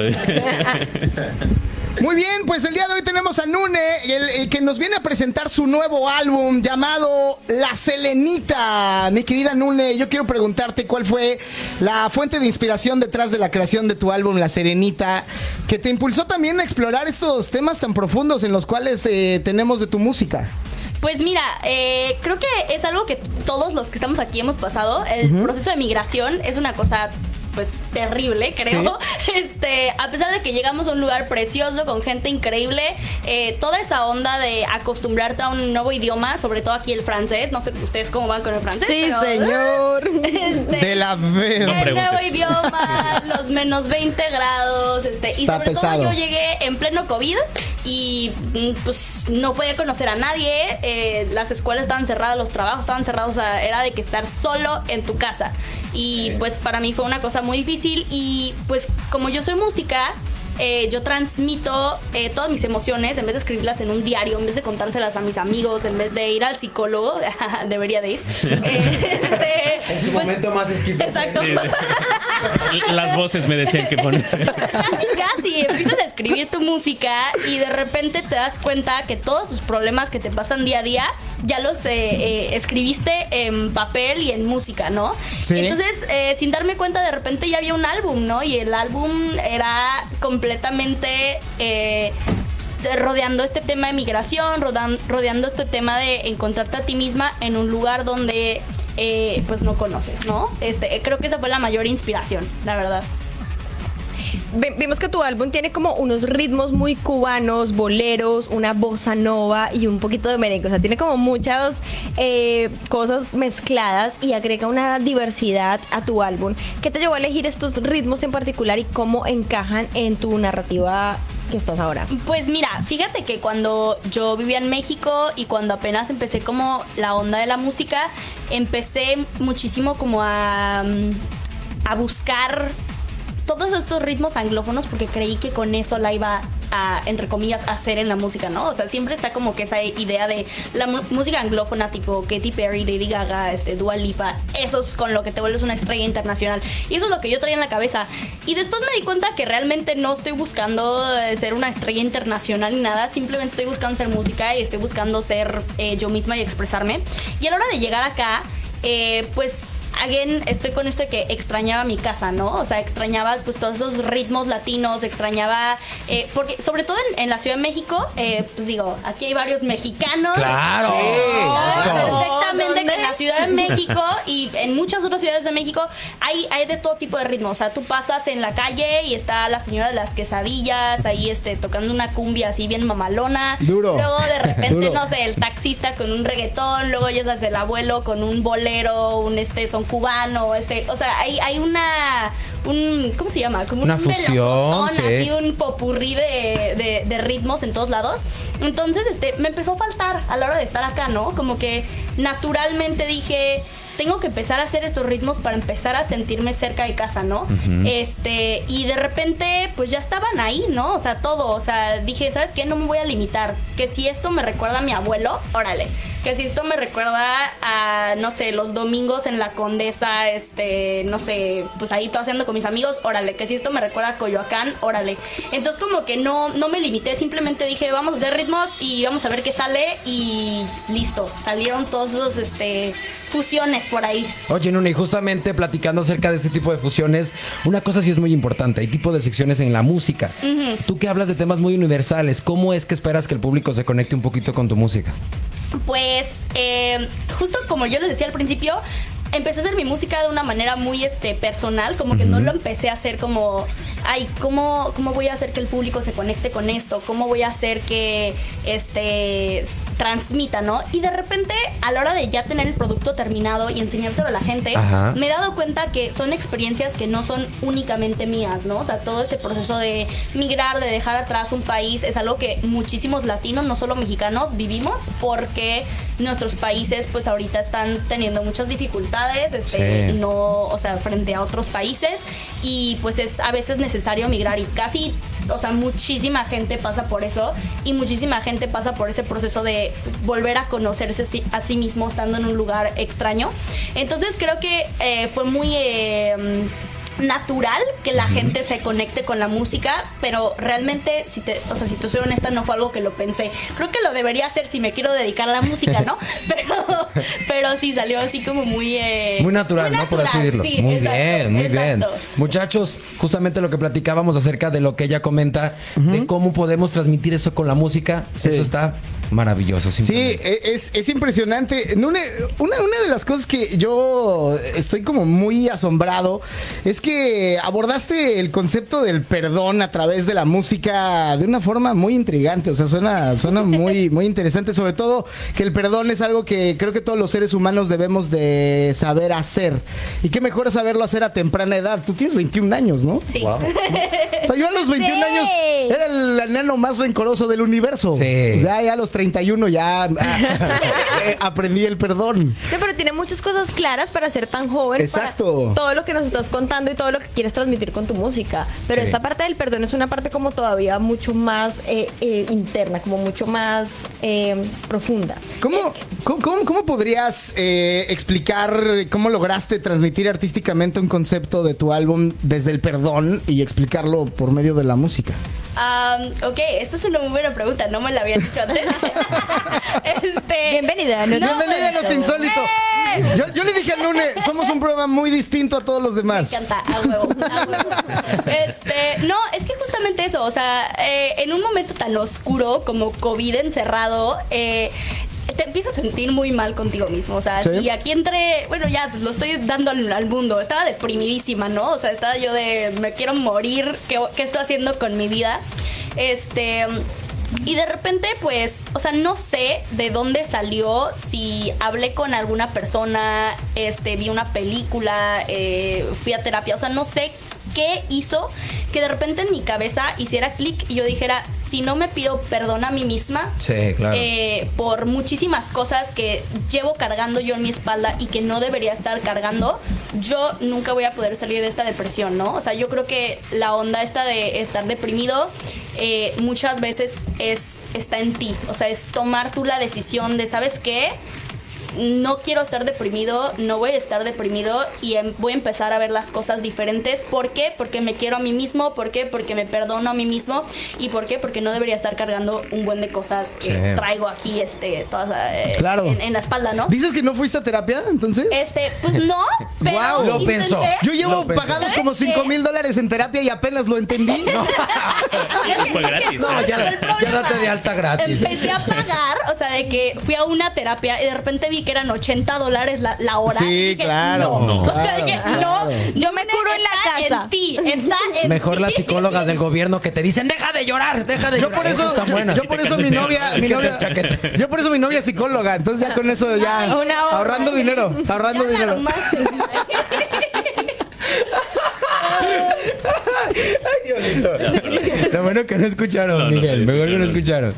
Muy bien, pues el día de hoy tenemos a Nune, el, el que nos viene a presentar su nuevo álbum llamado La Selenita. Mi querida Nune, yo quiero preguntarte cuál fue la fuente de inspiración detrás de la creación de tu álbum La Serenita, que te impulsó también a explorar estos temas tan profundos en los cuales eh, tenemos de tu música. Pues mira, eh, creo que es algo que todos los que estamos aquí hemos pasado. El proceso de migración es una cosa pues terrible, creo. Este, a pesar de que llegamos a un lugar precioso con gente increíble, eh, toda esa onda de acostumbrarte a un nuevo idioma, sobre todo aquí el francés, no sé ustedes cómo van con el francés. Sí, pero- señor. Este, De la verga. el nuevo idioma, los menos 20 grados, este, y Está sobre pesado. todo yo llegué en pleno COVID y mm, pues no podía conocer a nadie, eh, las escuelas estaban cerradas, los trabajos estaban cerrados, o sea, era de que estar solo en tu casa. Y pues para mí fue una cosa muy difícil y pues como yo soy música, eh, yo transmito eh, todas mis emociones en vez de escribirlas en un diario, en vez de contárselas a mis amigos, en vez de ir al psicólogo, debería de ir. Eh, este, En su pues, momento más esquizofrénico. Exacto. Sí, sí. Las voces me decían que poner. Casi, casi. Empiezas a escribir tu música y de repente te das cuenta que todos tus problemas que te pasan día a día ya los eh, eh, escribiste en papel y en música, ¿no? Sí. Entonces, eh, sin darme cuenta, de repente ya había un álbum, ¿no? Y el álbum era completamente... eh, de- rodeando este tema de migración, rodan- rodeando este tema de encontrarte a ti misma en un lugar donde eh, pues no conoces, ¿no? Este, creo que esa fue la mayor inspiración, la verdad. Ve- Vimos que tu álbum tiene como unos ritmos muy cubanos, boleros, una bossa nova y un poquito de merengue. O sea, tiene como muchas eh, cosas mezcladas y agrega una diversidad a tu álbum. ¿Qué te llevó a elegir estos ritmos en particular y cómo encajan en tu narrativa que estás ahora? Pues mira, fíjate que cuando yo vivía en México y cuando apenas empecé como la onda de la música, empecé muchísimo como a, mm, a buscar todos estos ritmos anglófonos porque creí que con eso la iba a, entre comillas, hacer en la música, ¿no? O sea, siempre está como que esa idea de la música anglófona tipo Katy Perry, Lady Gaga, este, Dua Lipa, eso es con lo que te vuelves una estrella internacional. Y eso es lo que yo traía en la cabeza. Y después me di cuenta que realmente no estoy buscando eh, ser una estrella internacional ni nada, simplemente estoy buscando hacer música y estoy buscando ser eh, yo misma y expresarme. Y a la hora de llegar acá, eh, pues, again, estoy con esto de que extrañaba mi casa, ¿no? O sea, extrañaba pues todos esos ritmos latinos, extrañaba, eh, porque sobre todo en, en la Ciudad de México, eh, pues digo, aquí hay varios mexicanos. Claro. Eso. perfectamente ¿Dónde? la Ciudad de México y en muchas otras ciudades de México hay, hay de todo tipo de ritmo. O sea, tú pasas en la calle y está la señora de las quesadillas ahí este, tocando una cumbia así bien mamalona. Duro. Luego de repente, Duro. no sé, el taxista con un reggaetón, luego ya sabes, el abuelo con un bolero, un este son cubano, este, o sea, hay, hay una un ¿cómo se llama? Como Una un fusión, sí. así un popurrí de, de- de ritmos en todos lados. Entonces, este, me empezó a faltar a la hora de estar acá, ¿no? Como que naturalmente dije, tengo que empezar a hacer estos ritmos para empezar a sentirme cerca de casa, ¿no? Este, y de repente, pues ya estaban ahí, ¿no? O sea, todo. O sea, dije, ¿sabes qué? No me voy a limitar. Que si esto me recuerda a mi abuelo, órale. Que si esto me recuerda a, no sé, los domingos en la condesa, este, no sé, pues ahí paseando con mis amigos, órale. Que si esto me recuerda a Coyoacán, órale. Entonces, como que no, no me limité, simplemente dije, vamos a hacer ritmos y vamos a ver qué sale y listo. Salieron todos esos, este, fusiones por ahí. Oye, Nuna, y justamente platicando acerca de este tipo de fusiones, una cosa sí es muy importante, hay tipo de secciones en la música. Tú que hablas de temas muy universales, ¿cómo es que esperas que el público se conecte un poquito con tu música? Pues, eh, justo como yo les decía al principio, empecé a hacer mi música de una manera muy este, personal, como que no lo empecé a hacer como, ay, ¿cómo, ¿cómo voy a hacer que el público se conecte con esto? ¿Cómo voy a hacer que este, transmita, no? Y de repente, a la hora de ya tener el producto terminado y enseñárselo a la gente, Ajá. me he dado cuenta que son experiencias que no son únicamente mías, ¿no? O sea, todo ese proceso de migrar, de dejar atrás un país, es algo que muchísimos latinos, no solo mexicanos, vivimos porque nuestros países, pues ahorita están teniendo muchas dificultades, este, Sí. no, o sea, frente a otros países y pues es a veces necesario migrar y casi, o sea, muchísima gente pasa por eso y muchísima gente pasa por ese proceso de volver a conocerse a sí mismo estando en un lugar extraño. Entonces creo que eh, fue muy... eh, natural que la gente se conecte con la música, pero realmente, si te, o sea, si te soy honesta, no fue algo que lo pensé. Creo que lo debería hacer si me quiero dedicar a la música, ¿no? Pero, pero sí salió así como muy... eh, Muy natural, ¿no? Por así decirlo. sí, muy exacto, bien, muy exacto. bien. Muchachos, justamente lo que platicábamos acerca de lo que ella comenta, de cómo podemos transmitir eso con la música, Sí. eso está maravilloso. Sí, e- es, es impresionante. Nune, Una, una de las cosas que yo estoy como muy asombrado es que abordaste el concepto del perdón a través de la música de una forma muy intrigante. O sea, suena, suena muy, muy interesante. Sobre todo que el perdón es algo que creo que todos los seres humanos debemos de saber hacer. Y qué mejor saberlo hacer a temprana edad. Tú tienes 21 años, ¿no? Sí. O sea, yo a los 21 Sí. años era el enano más rencoroso del universo. Sí. Ya, ya a los 31 ya ah, eh, aprendí el perdón. Sí, pero tiene muchas cosas claras para ser tan joven. Exacto. para todo lo que nos estás contando y todo lo que quieres transmitir con tu música. Pero Sí. esta parte del perdón es una parte como todavía mucho más eh, eh, interna, como mucho más eh, profunda. ¿Cómo, cómo, cómo- cómo podrías eh, explicar cómo lograste transmitir artísticamente un concepto de tu álbum desde el perdón y explicarlo por medio de la música? Am, ok, esta es una muy buena pregunta, no me la había dicho antes. este, Bienvenida, no- Bienvenida a Lo Insólito. Yo, yo le dije a Lune, somos un programa muy distinto a todos los demás. Me encanta, a huevo, a huevo. Este, no, es que justamente eso, o sea, eh, en un momento tan oscuro como COVID encerrado, eh, te empiezas a sentir muy mal contigo mismo. O sea, Sí. si aquí entré, bueno, ya, pues lo estoy dando al, al mundo. Estaba deprimidísima, ¿no? O sea, estaba yo de, me quiero morir, ¿qué, qué estoy haciendo con mi vida? Este. Y de repente, pues, o sea, no sé de dónde salió, si hablé con alguna persona, este, vi una película, eh, fui a terapia, o sea, no sé qué hizo que de repente en mi cabeza hiciera clic y yo dijera, si no me pido perdón a mí misma, Sí, claro. eh, por muchísimas cosas que llevo cargando yo en mi espalda y que no debería estar cargando, yo nunca voy a poder salir de esta depresión, ¿no? O sea, yo creo que la onda esta de estar deprimido eh, muchas veces es está en ti, o sea, es tomar tú la decisión de, ¿sabes qué? No quiero estar deprimido, no voy a estar deprimido y em- voy a empezar a ver las cosas diferentes. ¿Por qué? Porque me quiero a mí mismo, ¿por qué? Porque me perdono a mí mismo y ¿por qué? Porque no debería estar cargando un buen de cosas que Sí. traigo aquí este, todas, eh, Claro. en, en la espalda, ¿no? ¿Dices que no fuiste a terapia entonces? Este, pues no, pero Guau. Lo intenté. pensó. Yo llevo No, pagados como 5 mil dólares en terapia y apenas lo entendí. Fue gratis. No, ya- ya date de alta gratis. Empecé a pagar, o sea, de que fui a una terapia y de repente vi que eran 80 dólares la, la hora. Sí, Y dije, claro. No, No. O sea, dije, no, Yo me curo en la casa. En ti, está en Mejor las psicólogas del gobierno que te dicen, deja de llorar, deja de Yo llorar. por eso, está yo, por eso mi novia, mi novia, yo por eso mi novia es psicóloga, entonces ya con eso ya hora. ahorrando dinero, ahorrando Ya armaste. Lo bueno que no escucharon, No, no, Miguel. sí, Mejor que no escucharon.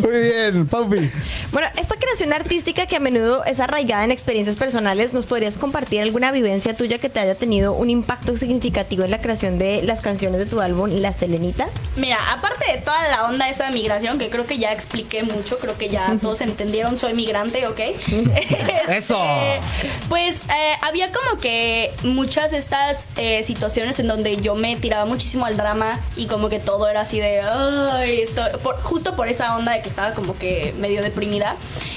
Muy bien, Paupi. Bueno, esta creación artística que a menudo es arraigada en experiencias personales, ¿nos podrías compartir alguna vivencia tuya que te haya tenido un impacto significativo en la creación de las canciones de tu álbum La Selenita? Mira, aparte de toda la onda esa de migración, que creo que ya expliqué mucho, creo que ya todos entendieron, soy migrante, ¿ok? Eso. Este, Pues eh, había como que muchas de estas eh, situaciones en donde yo me tiraba muchísimo al drama y como que todo era así de, ay, esto, por- justo por esa onda de que estaba como que medio deprimida.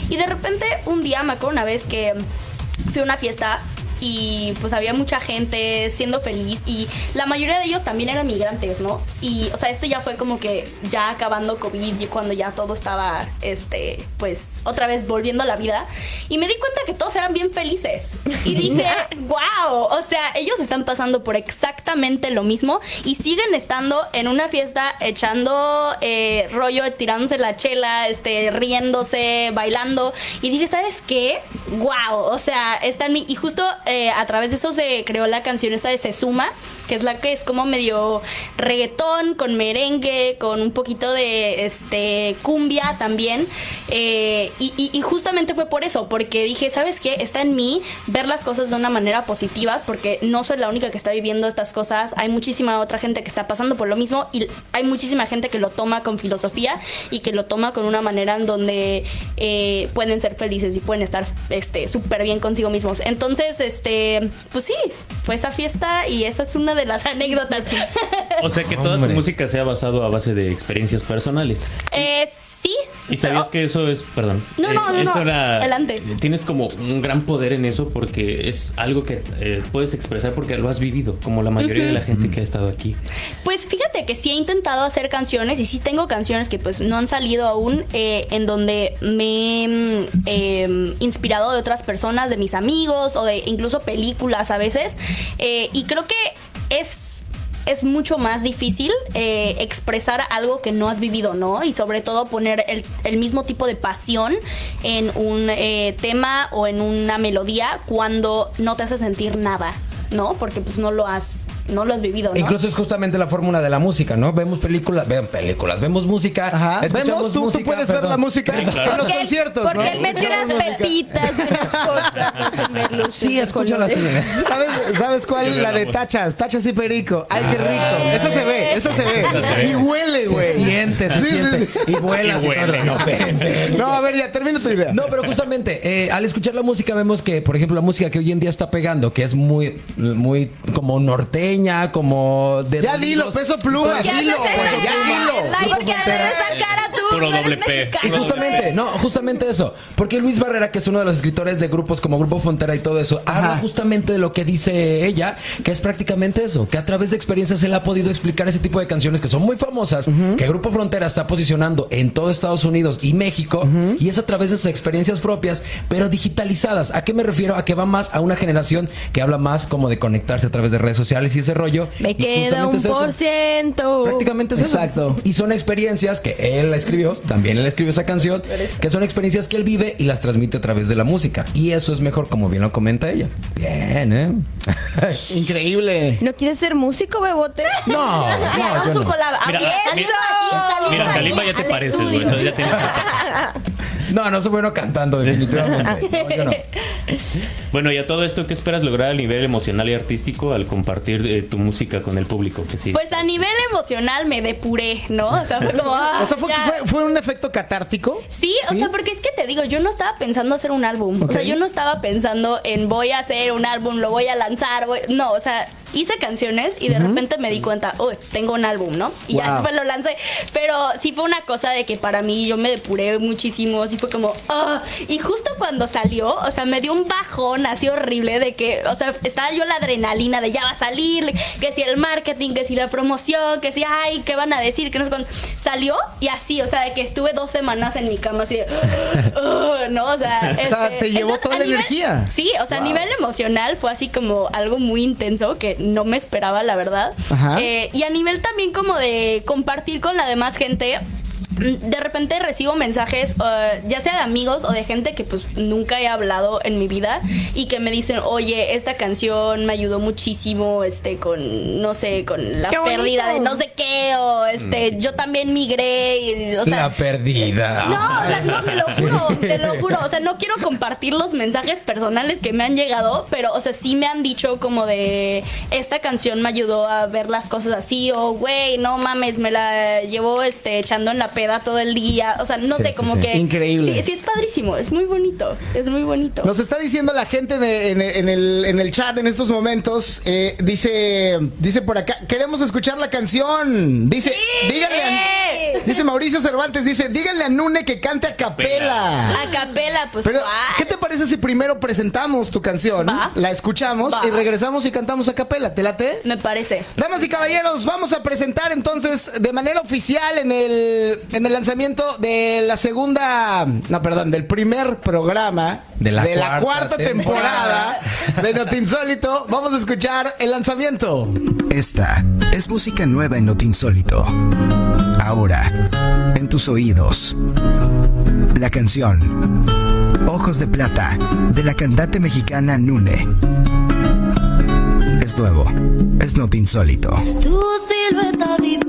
Y de repente un día me acuerdo una vez que fui a una fiesta y pues había mucha gente siendo feliz y la mayoría de ellos también eran migrantes, ¿no? Y o sea, esto ya fue como que ya acabando COVID y cuando ya todo estaba este pues otra vez volviendo a la vida y me di cuenta que todos eran bien felices y dije, "Wow, o sea, ellos están pasando por exactamente lo mismo y siguen estando en una fiesta echando eh, rollo, tirándose la chela, este riéndose, bailando y dije, ¿sabes qué? Wow, o sea, está en mí y justo eh, a través de eso se creó la canción esta de Se Suma, que es la que es como medio reggaetón, con merengue, con un poquito de este cumbia también. Eh, y, justamente fue por eso, porque dije, ¿sabes qué? Está en mí ver las cosas de una manera positiva, porque no soy la única que está viviendo estas cosas. Hay muchísima otra gente que está pasando por lo mismo y hay muchísima gente que lo toma con filosofía y que lo toma con una manera en donde eh, pueden ser felices y pueden estar este súper bien consigo mismos. Entonces, este, pues sí, fue esa fiesta y esa es una de las anécdotas. O sea que toda Hombre. tu música se ha basado a base de experiencias personales. eh, sí. ¿Y sabías que eso es, perdón? No, no, no, eso no. era- Adelante. Tienes como un gran poder en eso porque es algo que eh, puedes expresar porque lo has vivido, como la mayoría de la gente que ha estado aquí. Pues fíjate que sí he intentado hacer canciones y sí tengo canciones que pues no han salido aún eh, en donde me he mm, eh, inspirado de otras personas, de mis amigos o de incluso películas a veces. Eh, y creo que es es mucho más difícil eh, expresar algo que no has vivido, ¿no? Y sobre todo poner el, el mismo tipo de pasión en un eh, tema o en una melodía cuando no te hace sentir nada, ¿no? Porque pues no lo has, no lo has vivido, ¿no? Incluso es justamente la fórmula de la música, ¿no? Vemos películas, vean películas, vemos música, Ajá. escuchamos Vemos, tú, tú música, puedes ver la música en los Porque conciertos, Porque ¿no? él mete unas pepitas y unas cosas. sin ver luces Sí, escúchala así. colores. ¿Sabes, ¿Sabes cuál? La de tachas, tachas y perico. Ay, qué rico. Esa se ve, esa se ve. Esa se ve. Y huele, Se güey. siente, se Sí, sí, siente. sí. Y todo. No. No, a ver, ya termina tu idea. No, pero justamente, eh, al escuchar la música vemos que, por ejemplo, la música que hoy en día está pegando, que es muy, muy como norteña, como de... Ya dilo, peso pluma, ¿Qué dilo, güey, esa ya cara? dilo. La- ¿Por qué haces esa cara tú? Puro doble P. Y justamente, no, justamente eso. Porque Luis Barrera, que es uno de los escritores de grupos como Grupo Frontera y todo eso, habla justamente de lo que dice ella, que es prácticamente eso, que a través de experiencias él ha podido explicar ese tipo de canciones que son muy famosas, que Grupo Frontera está posicionando en todo Estados Unidos y México, y es a través de sus experiencias propias, pero digitalizadas. ¿A qué me refiero? A que va más a una generación que habla más como de conectarse a través de redes sociales y ese rollo. Me queda un es por ciento. Prácticamente es eso. Exacto. Y son experiencias que él la escribió, también él escribió esa canción, que son experiencias que él vive y las transmite a través de la música. Y eso es mejor, como bien lo comenta ella. Bien, ¿eh? Increíble. ¿No quieres ser músico, bebote? no, no, hagamos yo un no. collab. Mira, Kalimba ya te pareces, güey. ya tienes que pasar. No, no soy bueno cantando, definitivamente. No, yo no. Bueno, y a todo esto, ¿qué esperas lograr a nivel emocional y artístico al compartir eh, tu música con el público? Que sí. Pues a nivel emocional me depuré, ¿no? O sea, fue como. ah, O sea, fue, ya. fue, fue un efecto catártico. Sí, o sea, porque es que te digo, yo no estaba pensando hacer un álbum. O sea, yo no estaba pensando en voy a hacer un álbum, lo voy a lanzar. voy- No, o sea, hice canciones y de repente me di cuenta, uy, tengo un álbum, ¿no? Y ya pues lo lancé. Pero sí fue una cosa de que para mí yo me depuré muchísimo. Sí fue como, ah. Y justo cuando salió, o sea, me dio un bajón así horrible de que, o sea, estaba yo la adrenalina de ya va a salir, que si el marketing, que si la promoción, que si, ay, ¿qué van a decir? Que no sé cuándo. Salió y así, o sea, de que estuve dos semanas en mi cama así, de, "Ugh", ¿no? O sea, O sea, este, te llevó entonces, toda la nivel- energía. Sí, o sea, a nivel emocional fue así como algo muy intenso que no me esperaba, la verdad. Ajá. Eh, y a nivel también como de compartir con la demás gente. Mm, De repente recibo mensajes, eh, ya sea de amigos o de gente que pues nunca he hablado en mi vida y que me dicen, oye, esta canción me ayudó muchísimo, este, con, no sé, con la pérdida de no sé qué, o este, yo también migré, y, o sea, la perdida. no, o sea, no, te lo juro, te lo juro. O sea, no quiero compartir los mensajes personales que me han llegado, pero, o sea, sí me han dicho como de esta canción me ayudó a ver las cosas así, o güey, no mames, me la llevo este echando en la peda todo el día. O sea, no Sí, sé, sí, como sí. que. Increíble. Sí, es padrísimo, es muy bonito, es muy bonito. Nos está diciendo la gente de- en, en el, en el chat en estos momentos, eh, dice, dice por acá, queremos escuchar la canción. Dice, díganle a, dice Mauricio Cervantes, dice, díganle a Nune que cante a capela. A capela, pues. ¿qué te parece si primero presentamos tu canción, Va. la escuchamos Va. y regresamos y cantamos a capela? ¿Te late? Me parece. Damas y caballeros, vamos a presentar entonces de manera oficial en el, en el lanzamiento de la segunda, no, perdón, del primer programa De la cuarta, cuarta temporada, de Notinsólito. Vamos a escuchar el lanzamiento. Esta es música nueva en Notinsólito. Ahora, en tus oídos. La canción Ojos de Plata de la cantante mexicana Nune. Es nuevo, es Notinsólito. Tu silueta vi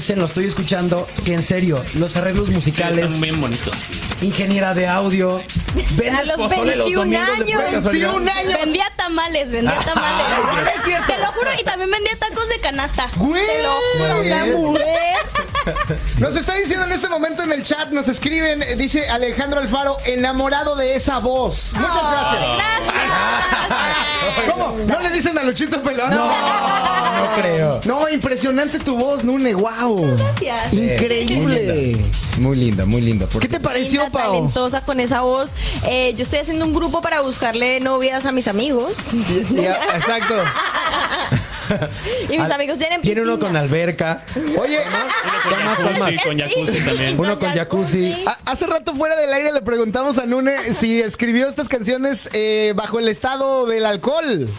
dicen, lo estoy escuchando, que en serio, los arreglos musicales, Están bien bonitos. ingeniera de audio, vendes los pozole los 21 domingos de pura años. casualidad. 21 años. Vendía tamales, vendía tamales. Te lo juro, y también vendía tacos de canasta. Güey. Te lo juro. Nos está diciendo en este momento en el chat, nos escriben, dice Alejandro Alfaro, enamorado de esa voz. Muchas gracias. ¿Cómo? ¿No le dicen a Luchito Pelón? No, no creo. No, impresionante tu voz, Nune, wow. Gracias. Increíble. Muy lindo, muy lindo. ¿Qué te pareció, Linda, Pau? talentosa con esa voz. Eh, yo estoy haciendo un grupo para buscarle novias a mis amigos. Exacto. Y mis amigos tienen Tiene uno piscina. con alberca, Oye, más, con jacuzzi, más. con jacuzzi también. uno con jacuzzi. a- hace rato fuera del aire le preguntamos a Nune si escribió estas canciones eh, bajo el estado del alcohol.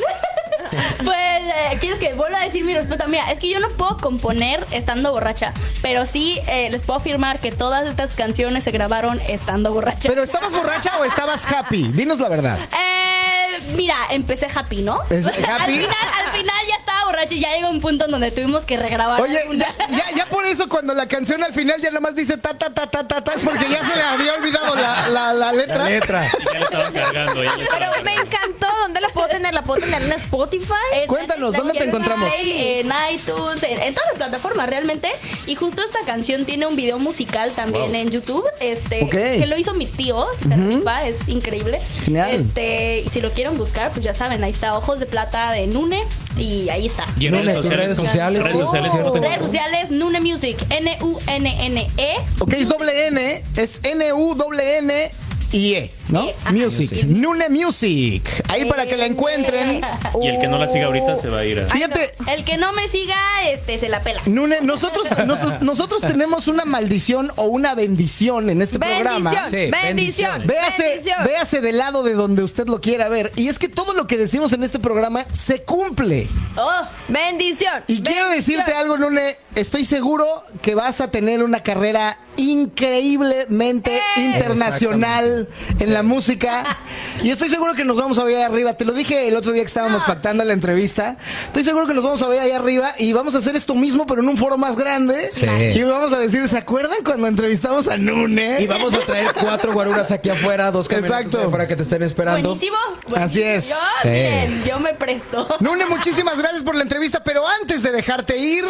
Pues eh, quiero que vuelva a decir mi respuesta. Mira, es que yo no puedo componer estando borracha, pero sí eh, les puedo afirmar que todas estas canciones se grabaron estando borracha. ¿Pero estabas borracha o estabas happy? Dinos la verdad. Eh, mira, empecé happy, ¿no? ¿Es al, final, al final ya estaba borracha y ya llegó un punto en donde tuvimos que regrabar. Oye, ya, ya, ya por eso cuando la canción al final ya nada más dice ta ta ta ta ta ta es porque ya se le había olvidado la, la, la letra. La letra. Ya le estaban cargando. Ya le estaban Pero me encantó. ¿Dónde la puedo tener? ¿La puedo tener en Spotify? Es- Cuéntanos, ¿dónde te en encontramos? En iTunes, en, en todas las plataformas realmente. Y justo esta canción tiene un video musical también Wow. en YouTube, este, Ok. que lo hizo mi tío, rifa, es increíble. Genial. Este, y si lo quieren buscar, pues ya saben, ahí está Ojos de Plata de Nune y ahí está. Y en Nune, redes sociales. Redes sociales. ¿cierto? Redes sociales, Nune Music, N-U-N-N-E. Ok, es doble N, es N-U-N-N y E, ¿no? Ajá. Music. Nune Music. Ahí para que la encuentren. Y el que no la siga ahorita se va a ir a. Fíjate, El que no me siga, este, se la pela. Nune, nosotros, nos- nosotros tenemos una maldición o una bendición en este programa. Bendición, Sí, bendición, bendición. Véase, bendición. véase del lado de donde usted lo quiera ver. Y es que todo lo que decimos en este programa se cumple. Oh, Bendición. Y quiero decirte algo, Nune. Estoy seguro que vas a tener una carrera increíblemente internacional en la música. Y estoy seguro que nos vamos a ver ahí arriba. Te lo dije el otro día que estábamos pactando la entrevista. Estoy seguro que nos vamos a ver ahí arriba y vamos a hacer esto mismo, pero en un foro más grande. Sí. Y vamos a decir, ¿se acuerdan cuando entrevistamos a Nune? Y vamos a traer cuatro guaruras aquí afuera, dos camionetas Exacto. afuera que te estén esperando. buenísimo. Así es. Yo, Sí. miren, yo me presto. Nune, muchísimas gracias por la entrevista, pero antes de dejarte ir,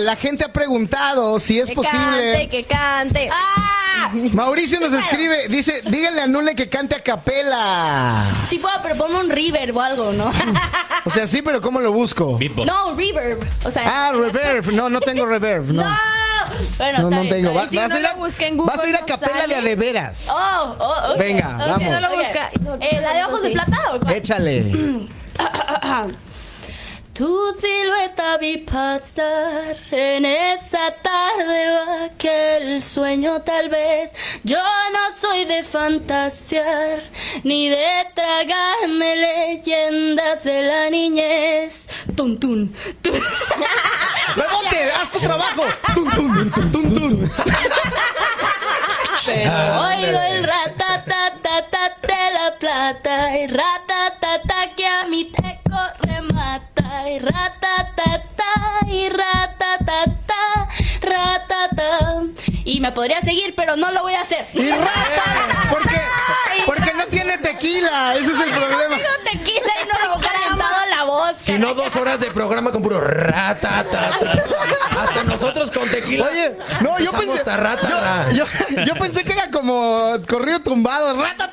la gente ha preguntado si es Que posible. cante, que cante. ¡Ah! Mauricio nos escribe, dice, díganle a Nune que cante a capela. Sí puedo, pero ponme un reverb o algo, ¿no? O sea, sí, pero ¿cómo lo busco? Beatbox. no, reverb. O sea, Ah, reverb. No, no tengo reverb. No, No. Bueno, no, está no bien, tengo. está Va- bien. vas, no a ir a, en Google, vas a ir a no capela de a de veras. Oh, oh, ok. Venga, vamos. no lo busca. Eh, ¿La de ojos de plata o cuál? Échale. Tu silueta vi pasar en esa tarde o aquel sueño tal vez. Yo no soy de fantasear ni de tragarme leyendas de la niñez. Tun tun. tun. ¡Rebote! ¡Haz tu trabajo! ¡Tun, tun, tun, tun, tun! Pero oigo el ratatatata de la plata y ratatata que a mí te corre mata y ratatata y ratatata ratata y me podría seguir pero no lo voy a hacer ¡Y rata! Porque, porque no tiene tequila. Ese es el problema. tequila y no lo he la voz Si no, dos horas de programa con puro rata, ta, ta. Hasta nosotros con tequila. Oye, no, yo pensé. ta, rata, ra. Yo, yo- yo pensé que era como corrido tumbado. Ta.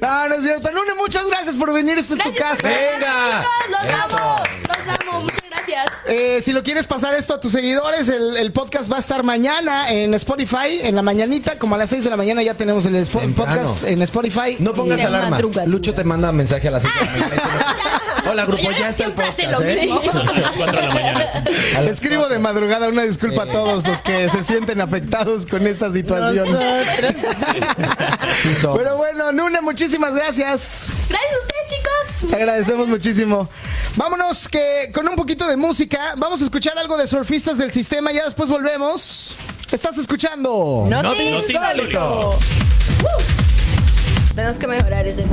No, no es cierto. Nune, muchas gracias por venir. Esta es tu Gracias casa. Venga. los amo los amo muchas gracias Eh, si lo quieres pasar esto a tus seguidores, el, el podcast va a estar mañana en Spotify, en la mañanita, como a las 6 de la mañana ya tenemos el Temprano. podcast en Spotify. No pongas alarma. madrugada. Lucho te manda mensaje a las 6 de la mañana. Hola, grupo, ya está el podcast, ¿eh? mismo. A las 4 de la mañana. Escribo de madrugada una disculpa a todos los que se sienten afectados con esta situación. Sí. Pero bueno, Nune, muchísimas gracias. gracias a ustedes chicos Te agradecemos muchísimo. Vámonos que con un poquito de música, vamos a escuchar algo de surfistas del sistema, ya después volvemos. Estás escuchando. No, No te insólito. Tenemos que mejorar ese.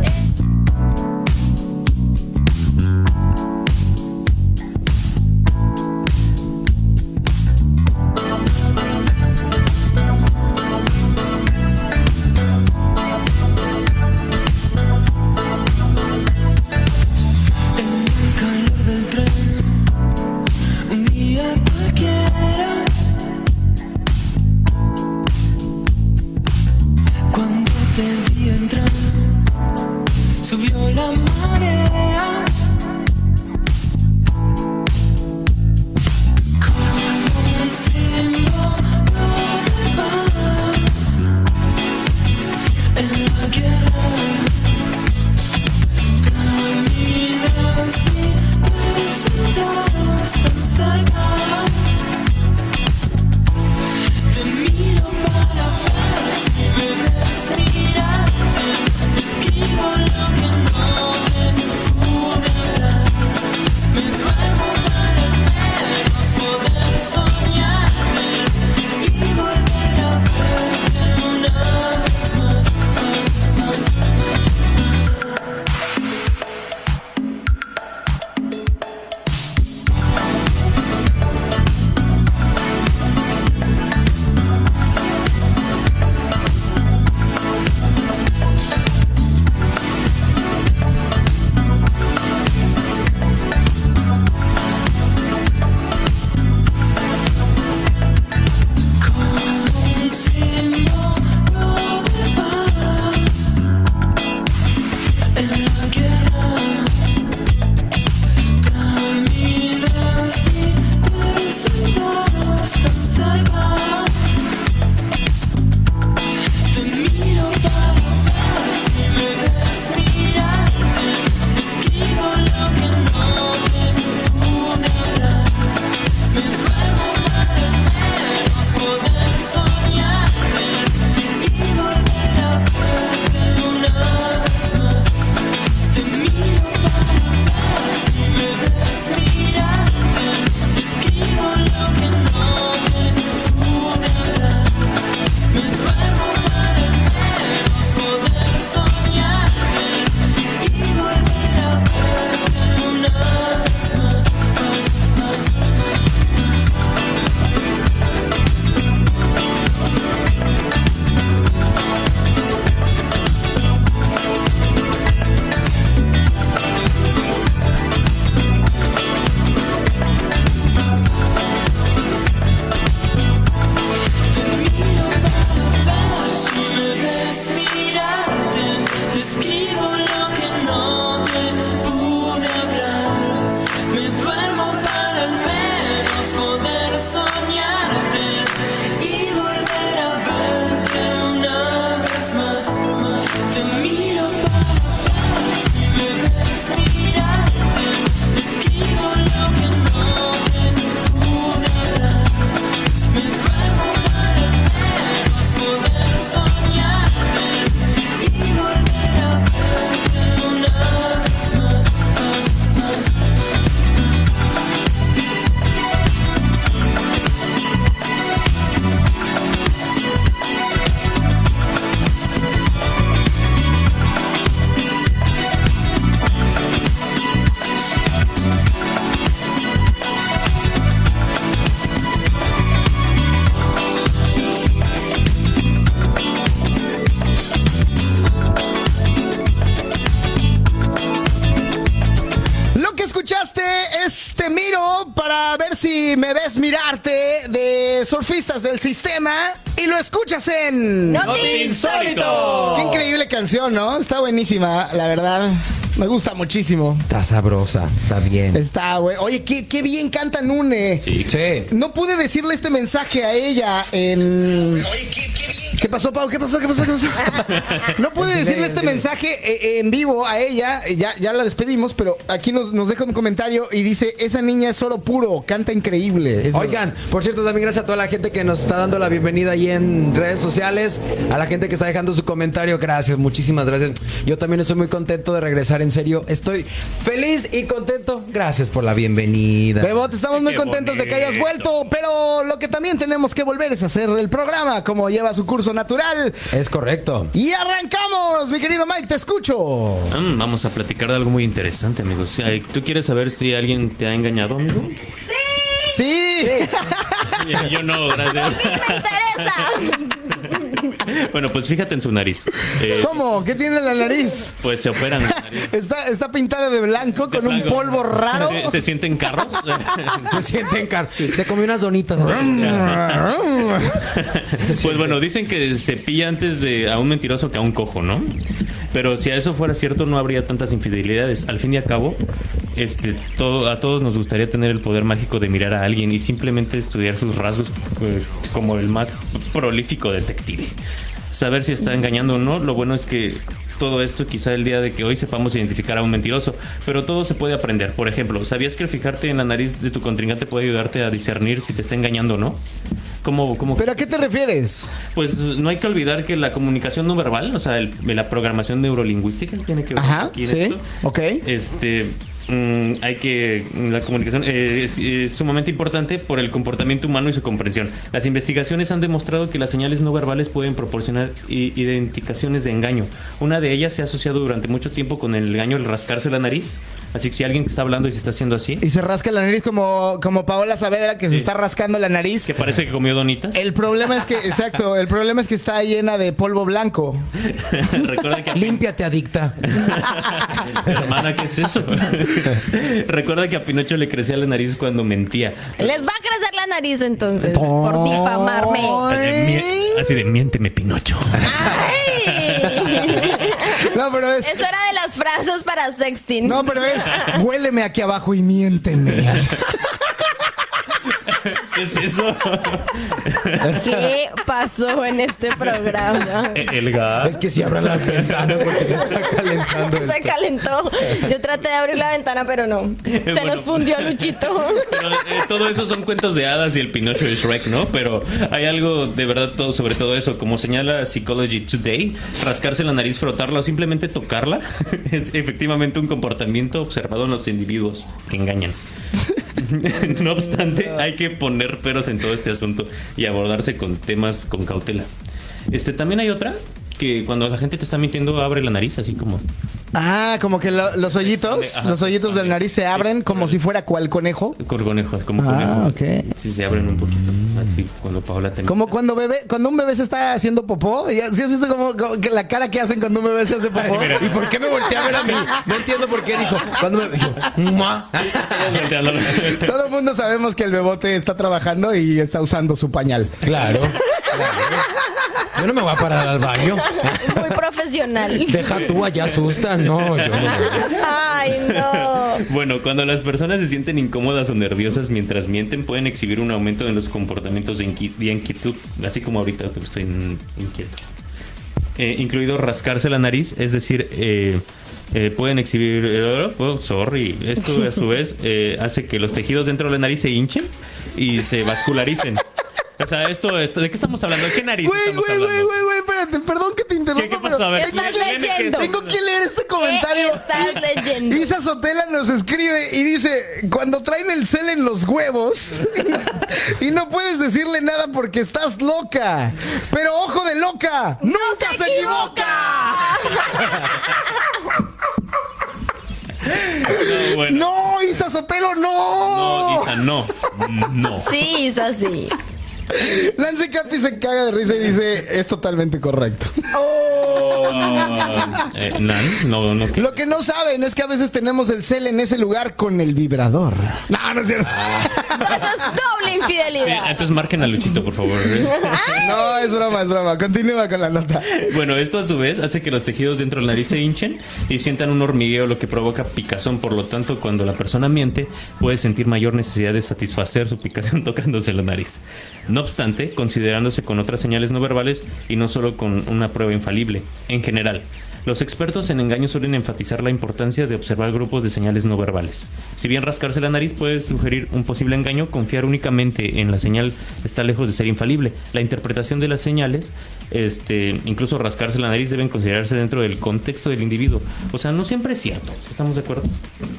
Mirarte de Surfistas del Sistema y lo escuchas en... Noti insólito. Qué increíble canción, ¿no? Está buenísima, la verdad. Me gusta muchísimo. Está sabrosa, está bien. Está, güey. Oye, qué, qué bien canta Nune. Sí. Sí. No pude decirle este mensaje a ella en. ¿qué, pasó, Pau? ¿Qué pasó? ¿Qué pasó? ¿Qué pasó? No pude decirle este mensaje eh, en vivo a ella. Ya, ya la despedimos, pero aquí nos, nos deja un comentario y dice: Esa niña es oro puro, canta increíble. Es Oigan, por cierto, también gracias a toda la gente que nos está dando la bienvenida ahí en redes sociales, a la gente que está dejando su comentario, gracias, muchísimas gracias. Yo también estoy muy contento de regresar, en serio, estoy feliz y contento. Gracias por la bienvenida. Bebote, estamos muy Qué contentos de que hayas vuelto, pero lo que también tenemos que volver es hacer el programa como lleva su curso natural. Es correcto. Y arrancamos, mi querido Mike, te escucho. Mm, vamos a platicar de algo muy interesante, amigos. ¿Tú quieres saber si alguien te ha engañado, amigo? Sí. Yo no, gracias. ¡Me interesa! Bueno, pues fíjate en su nariz. Eh, ¿Cómo? ¿Qué tiene en la nariz? Pues se operan la nariz. Está, está pintada de blanco con un polvo raro. ¿Se, se sienten carros? Se sienten car Se comió unas donitas. Pues bueno, dicen que se pilla antes de a un mentiroso que a un cojo, ¿no? Pero si a eso fuera cierto, no habría tantas infidelidades. Al fin y al cabo, este, todo, a todos nos gustaría tener el poder mágico de mirar a alguien y simplemente estudiar sus rasgos eh, como el más prolífico detective. Saber si está engañando o no, lo bueno es que todo esto quizá el día de que hoy sepamos identificar a un mentiroso, pero todo se puede aprender. Por ejemplo, ¿sabías que el fijarte en la nariz de tu contrincante puede ayudarte a discernir si te está engañando o no? ¿Cómo, cómo ¿Pero a qué te refieres? pues no hay que olvidar que la comunicación no verbal, o sea, el- la programación neurolingüística tiene que ver Ajá, aquí en sí, esto. ok. Este, mm, hay que la comunicación eh, es, es sumamente importante por el comportamiento humano y su comprensión. Las investigaciones han demostrado que las señales no verbales pueden proporcionar identificaciones de engaño. Una de ellas se ha asociado durante mucho tiempo con el engaño al rascarse la nariz. Así que si alguien está hablando y se está haciendo así, Y se rasca la nariz como, como Paola Saavedra que se está rascando la nariz. que parece que comió donitas. El problema es que, exacto, el problema es que está llena de polvo blanco. Recuerda que Límpiate, adicta. Hermana, ¿qué es eso? Recuerda que a Pinocho le crecía la nariz cuando mentía. Les va a crecer la nariz entonces por difamarme. Así de, "Mie- Así de miénteme, Pinocho. ¡Ay! No, pero es. Eso era de las frases para sexting. No, pero es. Huéleme aquí abajo y miénteme. ¿Qué es eso? ¿Qué pasó en este programa? El gas. Es que si abran las ventanas porque se está calentando. Se esto. calentó. Yo traté de abrir la ventana, pero no. Se Bueno. nos fundió Luchito. Pero, eh, todo eso son cuentos de hadas y el Pinocho de Shrek, ¿no? Pero hay algo de verdad todo sobre todo eso. Como señala Psychology Today, rascarse la nariz, frotarla o simplemente tocarla es efectivamente un comportamiento observado en los individuos que engañan. no obstante, hay que poner peros en todo este asunto y abordarse con temas con cautela. Este, también hay otra que cuando la gente te está mintiendo abre la nariz así como Ah, como que lo- los hoyitos, Ajá, los hoyitos del nariz se abren como si fuera cual conejo. con conejo, como Ah, conejo. ok. Sí, se abren un poquito. Así cuando Paola te Como cuando bebé, cuando un bebé se está haciendo popó, ¿ya- ¿sí has visto como, como que la cara que hacen cuando un bebé se hace popó? ¿Y por qué me volteé a ver a mí? No entiendo por qué dijo. Cuando me yo, "Mua". Todo el mundo sabemos que el bebote está trabajando y está usando su pañal. Claro. claro. Yo no me voy a parar al baño. Muy profesional. Deja tú allá asusta. No, yo no. Ay, no. Bueno, cuando las personas se sienten incómodas o nerviosas mientras mienten, pueden exhibir un aumento en los comportamientos de, inqui- de inquietud, así como ahorita que estoy in- inquieto. Eh, incluido rascarse la nariz, es decir, eh, eh, pueden exhibir. eh, oh, sorry, esto a su vez eh, hace que los tejidos dentro de la nariz se hinchen y se vascularicen. O sea, esto, esto ¿de qué estamos hablando? ¿De qué nariz Güey, estamos güey, güey, hablando? güey, güey, espérate, perdón que te interrumpa, ¿Qué, qué pasó? A ver, Estás que leyendo. tengo que leer este comentario. estás leyendo? Isa Sotela nos escribe y dice, cuando traen el cel en los huevos y no puedes decirle nada porque estás loca. Pero ojo de loca, nunca se, equivoca. No, bueno. No, Isa Sotelo, no. No, Isa, no. No. Sí, es así. Lance Capi se caga de risa y dice, es totalmente correcto. Eh, Nan, no, no. Lo que no saben es que a veces tenemos el cel en ese lugar con el vibrador. No, no es cierto. Eso es doble Sí, infidelidad. entonces marquen a Luchito, por favor. ¿eh? No, es broma, es broma. Continúa con la nota. Bueno, esto a su vez hace que los tejidos dentro de la nariz se hinchen y sientan un hormigueo, lo que provoca picazón. Por lo tanto, cuando la persona miente, puede sentir mayor necesidad de satisfacer su picazón tocándose la nariz. No obstante, considerándose con otras señales no verbales y no solo con una prueba infalible. En general, los expertos en engaño suelen enfatizar la importancia de observar grupos de señales no verbales. Si bien rascarse la nariz puede sugerir un posible engaño, confiar únicamente en la señal está lejos de ser infalible. La interpretación de las señales, este, incluso rascarse la nariz, deben considerarse dentro del contexto del individuo. O sea, no siempre es cierto. ¿Estamos de acuerdo?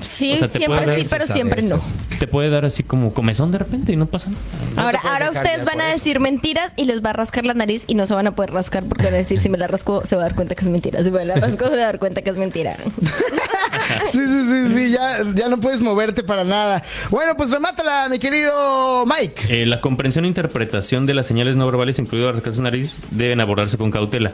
Sí, O sea, te siempre sí, pero siempre no. Te puede dar así como comezón de repente y no pasa nada. Ahora, ustedes van a decir mentiras y les va a rascar la nariz y no se van a poder rascar porque van a decir si me la rasco se va a dar cuenta que es mentira. Si me la rasco se va a dar cuenta que es mentira. Sí, sí, sí, sí, ya, ya no puedes moverte para nada. Bueno, pues remátala, mi querido Mike. Eh, la comprensión e interpretación de las señales no verbales, incluido rascarse la nariz, deben abordarse con cautela.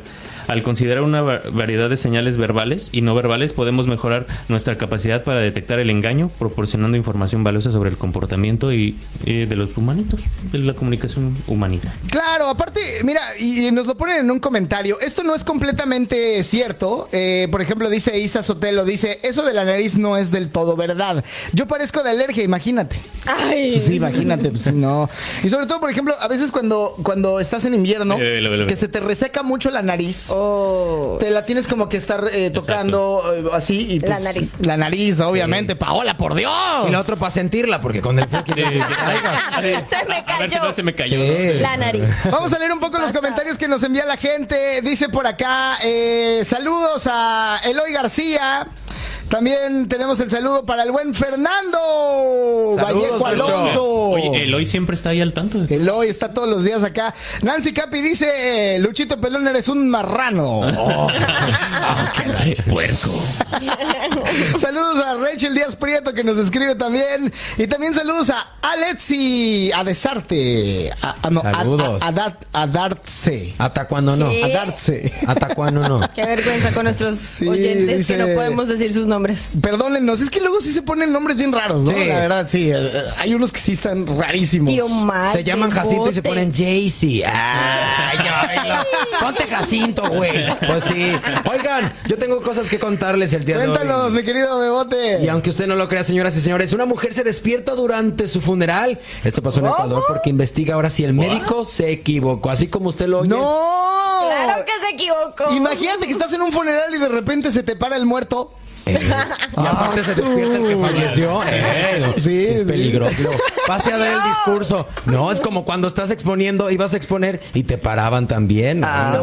Al considerar una va- variedad de señales verbales y no verbales, podemos mejorar nuestra capacidad para detectar el engaño, proporcionando información valiosa sobre el comportamiento y eh, de los humanitos, de la comunicación humanita. Claro, aparte, mira, y, nos lo ponen en un comentario. Esto no es completamente cierto. Eh, por ejemplo, dice Isa Sotelo, dice, eso de la nariz no es del todo verdad. Yo parezco de alergia, imagínate. Ay. Pues sí, imagínate, pues sí, no. Y sobre todo, por ejemplo, a veces cuando, cuando estás en invierno, Velo, velo, velo, que velo. se te reseca mucho la nariz. Oh. Te la tienes como que estar eh, tocando eh, así y pues, La nariz. La nariz, obviamente. Paola, por Dios. Y la otra para sentirla, porque con el frío que se me A ver si cayó no se me cayó. Sí. la nariz. Vamos a leer un poco los pasa? comentarios que nos envía la gente. Dice por acá, eh, saludos a Eloy García. También tenemos el saludo para el buen Fernando Saludos, Vallejo. Alonso. Oye, Eloy siempre está ahí al tanto. Eloy está todos los días acá. Nancy Capi dice, Luchito Pelón, eres un marrano. Oh. Ay, puerco. saludos a Rachel Díaz Prieto que nos escribe también. Y también saludos a Alexi Adesarte. A, a- no, a- Saludos. A, a Dar- a Dartse. ¿Hasta cuándo no? A Dartse. ¿Hasta cuándo no? Qué vergüenza con nuestros Sí, oyentes dice- que no podemos decir sus nombres. Perdónennos, es que luego sí se ponen nombres bien raros, ¿no? Sí. La verdad, sí. eh, Hay unos que sí están rarísimos. Tío Se llaman Jacinto y se ponen Jaycee. Ay, oílo. Ponte Jacinto, güey. Pues sí. Oigan, yo tengo cosas que contarles el día de Cuéntanos, hoy. mi querido Bebote. Y aunque usted no lo crea, señoras y señores, una mujer se despierta durante su funeral. Esto pasó en Ecuador porque investiga ahora si el médico se equivocó. Así como usted lo oye. ¡No! Claro que se equivocó. Imagínate que estás en un funeral y de repente se te para el muerto. Eh, y aparte se despierta el que falleció. Eh, Sí, es sí. peligroso. Pase a dar el discurso. No, es como cuando estás exponiendo, ibas a exponer y te paraban también. Ah.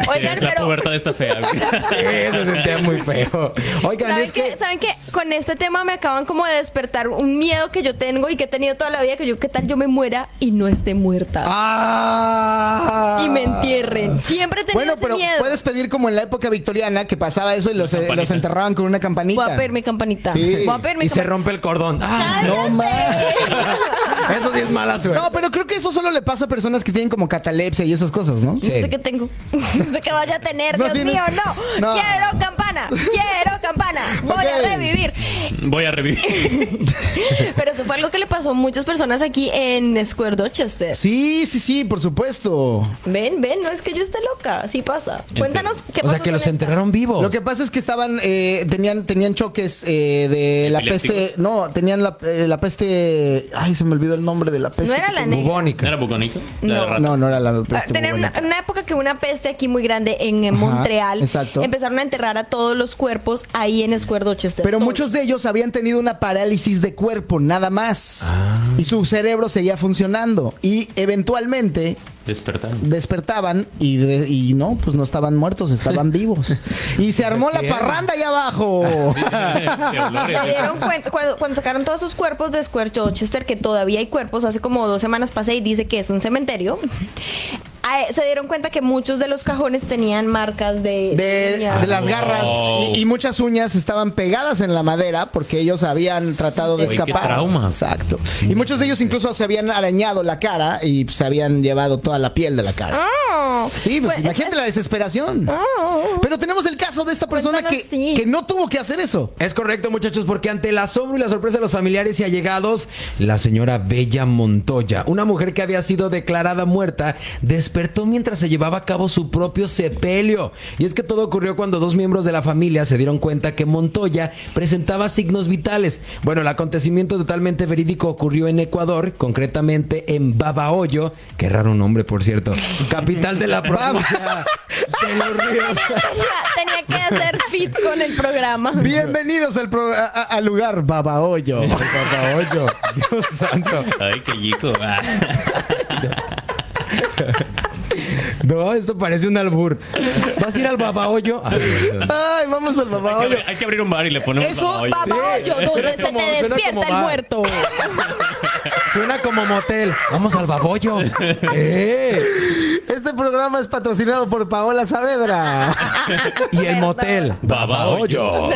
Oigan, es la pero pubertad está fea. Eso se sentía muy feo. Oigan, ¿saben es qué? que. ¿Saben qué? Con este tema me acaban como de despertar un miedo que yo tengo y que he tenido toda la vida, que yo, ¿qué tal yo me muera y no esté muerta? ¡Ah! Y me entierren. Siempre he tenido Bueno, ese pero miedo. puedes pedir como en la época victoriana que pasaba eso y los, eh, los enterraban con una campanita. Voy a pedir mi campanita. Sí. Voy a pedir mi Y se rompe el cordón. Ah, No, ma. eso sí es mala suerte. No, pero creo que eso solo le pasa a personas que tienen como catalepsia y esas cosas, ¿no? Sí. No sé qué tengo. No sé qué vaya a tener. No Dios tiene- mío, no. No. Quiero campana. Quiero campana. Voy a revivir. Voy a revivir. Pero eso fue algo que le pasó a muchas personas aquí en Square Dorchester. Sí, sí, sí, por supuesto. Ven, ven, no es que yo esté loca, así pasa. Cuéntanos qué o pasó sea, que los esta? enterraron vivos. Lo que pasa es que estaban, eh, tenían, tenían choques eh, de la peste. No, tenían la, eh, la peste. Ay, se me olvidó el nombre de la peste. No era que la. Bubónica. ¿Era bucónico? No. No, no era la Ah, peste. Tener una, bubónica. una época que una peste aquí muy grande en, en Ajá, Montreal exacto. empezaron a enterrar a todos los cuerpos ahí en Square Dorchester. Pero Todos. muchos de ellos habían tenido una parálisis de cuerpo, nada más. Ah. Y su cerebro seguía funcionando. Y eventualmente Despertaron. despertaban y, de- y no, pues no estaban muertos, estaban vivos. Y se armó la parranda allá abajo. Se dieron cuenta cuando, cuando sacaron todos sus cuerpos de Square Dorchester, que todavía hay cuerpos, hace como dos semanas pasé y dice que es un cementerio. Ah, se dieron cuenta que muchos de los cajones tenían marcas de, De, uñas. de las garras Wow. y, y muchas uñas estaban pegadas en la madera porque ellos habían tratado de Uy, qué escapar. trauma. Exacto. Y muchos de ellos incluso se habían arañado la cara y se habían llevado toda la piel de la cara. Oh. Sí, pues imagínate la desesperación. Pero tenemos el caso de esta persona que, sí. que no tuvo que hacer eso. Es correcto, muchachos, porque ante el asombro y la sorpresa de los familiares y allegados, la señora Bella Montoya, una mujer que había sido declarada muerta, despertó mientras se llevaba a cabo su propio sepelio. Y es que todo ocurrió cuando dos miembros de la familia se dieron cuenta que Montoya presentaba signos vitales. Bueno, el acontecimiento totalmente verídico ocurrió en Ecuador, concretamente en Babahoyo, qué raro nombre, por cierto, capital de la provincia de los ríos. Tenía, tenía que hacer fit con el programa. Bienvenidos al, pro- a- a- al lugar Babahoyo. Babahoyo, Dios santo. Ay, qué chico. No, esto parece un albur. ¿Vas a ir al babahoyo? Ay, vamos al Hay, que Babahoyo. abrir, hay que abrir un bar y le ponemos Eso, babahoyo. Babahoyo, donde se como- te despierta el bar. muerto. Suena como motel. Vamos al baboyo. ¿Eh? Este programa es patrocinado por Paola Saavedra. Y el motel. Babahoyo.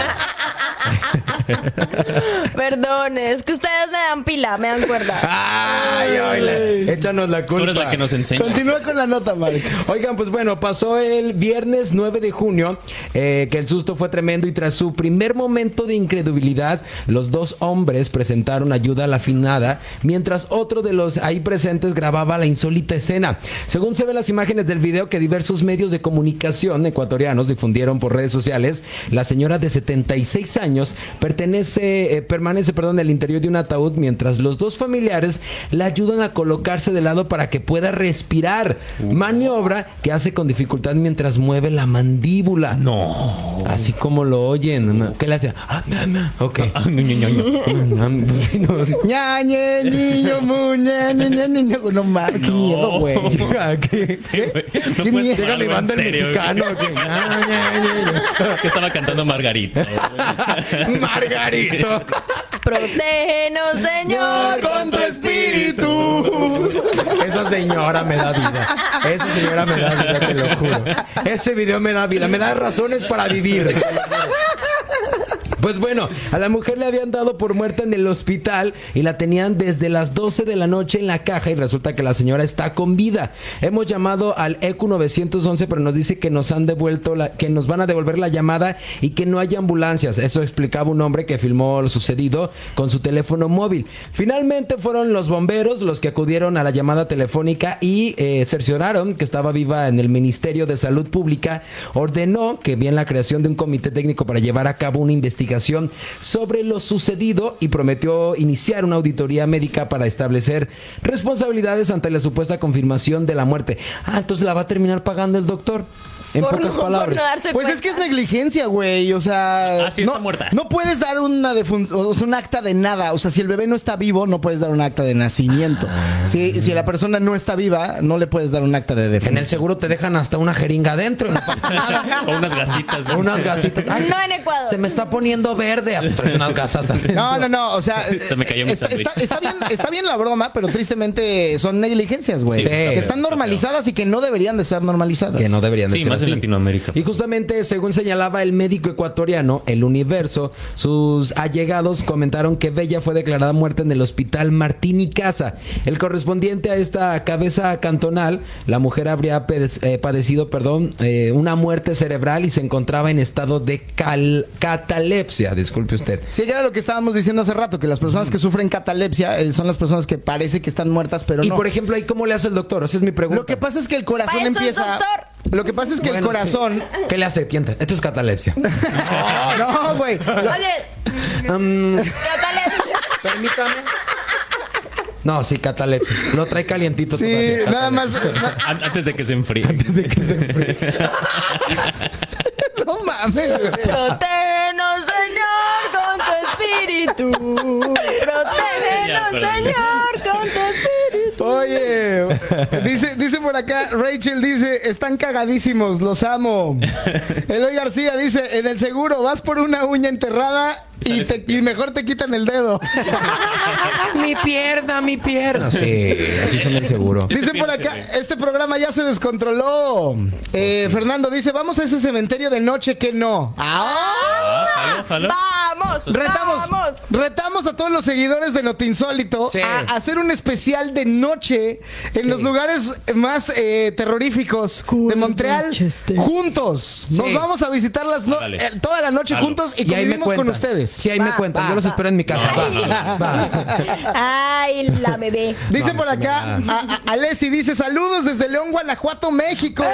Perdón, es que ustedes me dan pila, me dan cuerda. Ay, oíle. Échanos la Tú culpa. eres la que nos enseña. Continúa con la nota, Mark. Oigan, pues bueno, pasó el viernes 9 de junio, eh, que el susto fue tremendo y tras su primer momento de incredulidad, los dos hombres presentaron ayuda a la finada, mientras otro de los ahí presentes grababa la insólita escena. Según se ven las imágenes del video que diversos medios de comunicación ecuatorianos difundieron por redes sociales, la señora de 76 años pertenece, eh, permanece, perdón, en el interior de un ataúd, mientras los dos familiares la ayudan a colocarse de lado para que pueda respirar. Maniobra que hace con dificultad mientras mueve la mandíbula. No. Así como lo oyen. ¿Qué le hace? Ah. Ok. Ñañe, niño, mu, ñañe, ñañe, niño. No, Mark, qué miedo, güey. ¿Qué? No Qué puedes miedo. Llega mi banda el mexicano. Que estaba cantando Margarita. Margarito. Protégenos, Señor, con tu espíritu. Esa señora me da vida. Esa señora me da vida, te lo juro. Ese video me da vida. Me da razones para vivir. Pues bueno, a la mujer le habían dado por muerta en el hospital y la tenían desde las 12 de la noche en la caja y resulta que la señora está con vida. Hemos llamado al ECU 911 pero nos dice que nos han devuelto la, que nos van a devolver la llamada y que no hay ambulancias. Eso explicaba un hombre que filmó lo sucedido con su teléfono móvil. Finalmente fueron los bomberos los que acudieron a la llamada telefónica y eh, cercioraron que estaba viva en el Ministerio de Salud Pública. Ordenó que bien la creación de un comité técnico para llevar a cabo una investigación sobre lo sucedido y prometió iniciar una auditoría médica para establecer responsabilidades ante la supuesta confirmación de la muerte. Ah, entonces la va a terminar pagando el doctor. En Por pocas no- por palabras. no darse Pues es que es negligencia, güey. O sea, Ah, sí, no, está muerta. no puedes dar una defun- o sea, un acta de nada. O sea, si el bebé no está vivo, no puedes dar un acta de nacimiento. Si, si la persona no está viva, no le puedes dar un acta de defunción. En el seguro te dejan hasta una jeringa adentro y no pasa nada. O unas gasitas. ¿no? Unas gasitas. Ay, No en Ecuador. Se me está poniendo verde. Ah, trae unas gasas. adentro. No, no, no, o sea, Se me cayó mi está, sándwich. está- está bien, está bien la broma, pero tristemente son negligencias, güey. Sí. que están normalizadas y que no deberían de estar normalizadas. Que no deberían de Sí, ser más en así. Latinoamérica. Y justamente, según señalaba el médico ecuatoriano, El Universo, sus allegados comentaron que Bella fue declarada muerta en el hospital Martín y Casa. El correspondiente a esta cabeza cantonal, la mujer habría eh, padecido, perdón, eh, una muerte cerebral y se encontraba en estado de cal- catalepsia. Disculpe usted. Sí, ya era lo que estábamos diciendo hace rato, que las personas que sufren catalepsia eh, son las personas que parece que están muertas, pero y no. por ejemplo, ahí cómo le hace el doctor? Esa es mi pregunta. Lo que pasa es que el corazón Pa' eso es empieza. doctor. Lo que pasa es que el Bueno, corazón. ¿Qué le hace? Tienta. Esto es catalepsia. No, güey. Oye, Mm, catalepsia. Permítame. No, sí, catalepsia. Lo trae calientito Sí, todavía. nada más. An- Antes de que se enfríe. No mames, güey. Protégenos, Señor, con tu espíritu. Ya, Protégenos, perdón. Señor, con tu espíritu. Oye, dice, dice por acá, Rachel dice, están cagadísimos, los amo. Eloy García dice, en el seguro vas por una uña enterrada y, te- y mejor te quitan el dedo. mi pierna, mi pierna. Sí, así son el seguro. Dice por acá, este programa ya se descontroló. Eh, Fernando dice, vamos a ese cementerio de noche que no. ¡Ah! Ah, jalo, jalo. ¡Vamos! Retamos, ¡Vamos! retamos a todos los seguidores de Notinsólito Sí. a hacer un especial de noche en los lugares más eh, terroríficos de Montreal juntos. Nos vamos a visitar las no- eh, toda la noche juntos y Y convivimos con ustedes. Sí, ahí me cuentan. va, Yo los va. espero en mi casa. Va, va. ¡Ay, la bebé! Dice No, por acá, a, a- Alessi dice, saludos desde León, Guanajuato, México.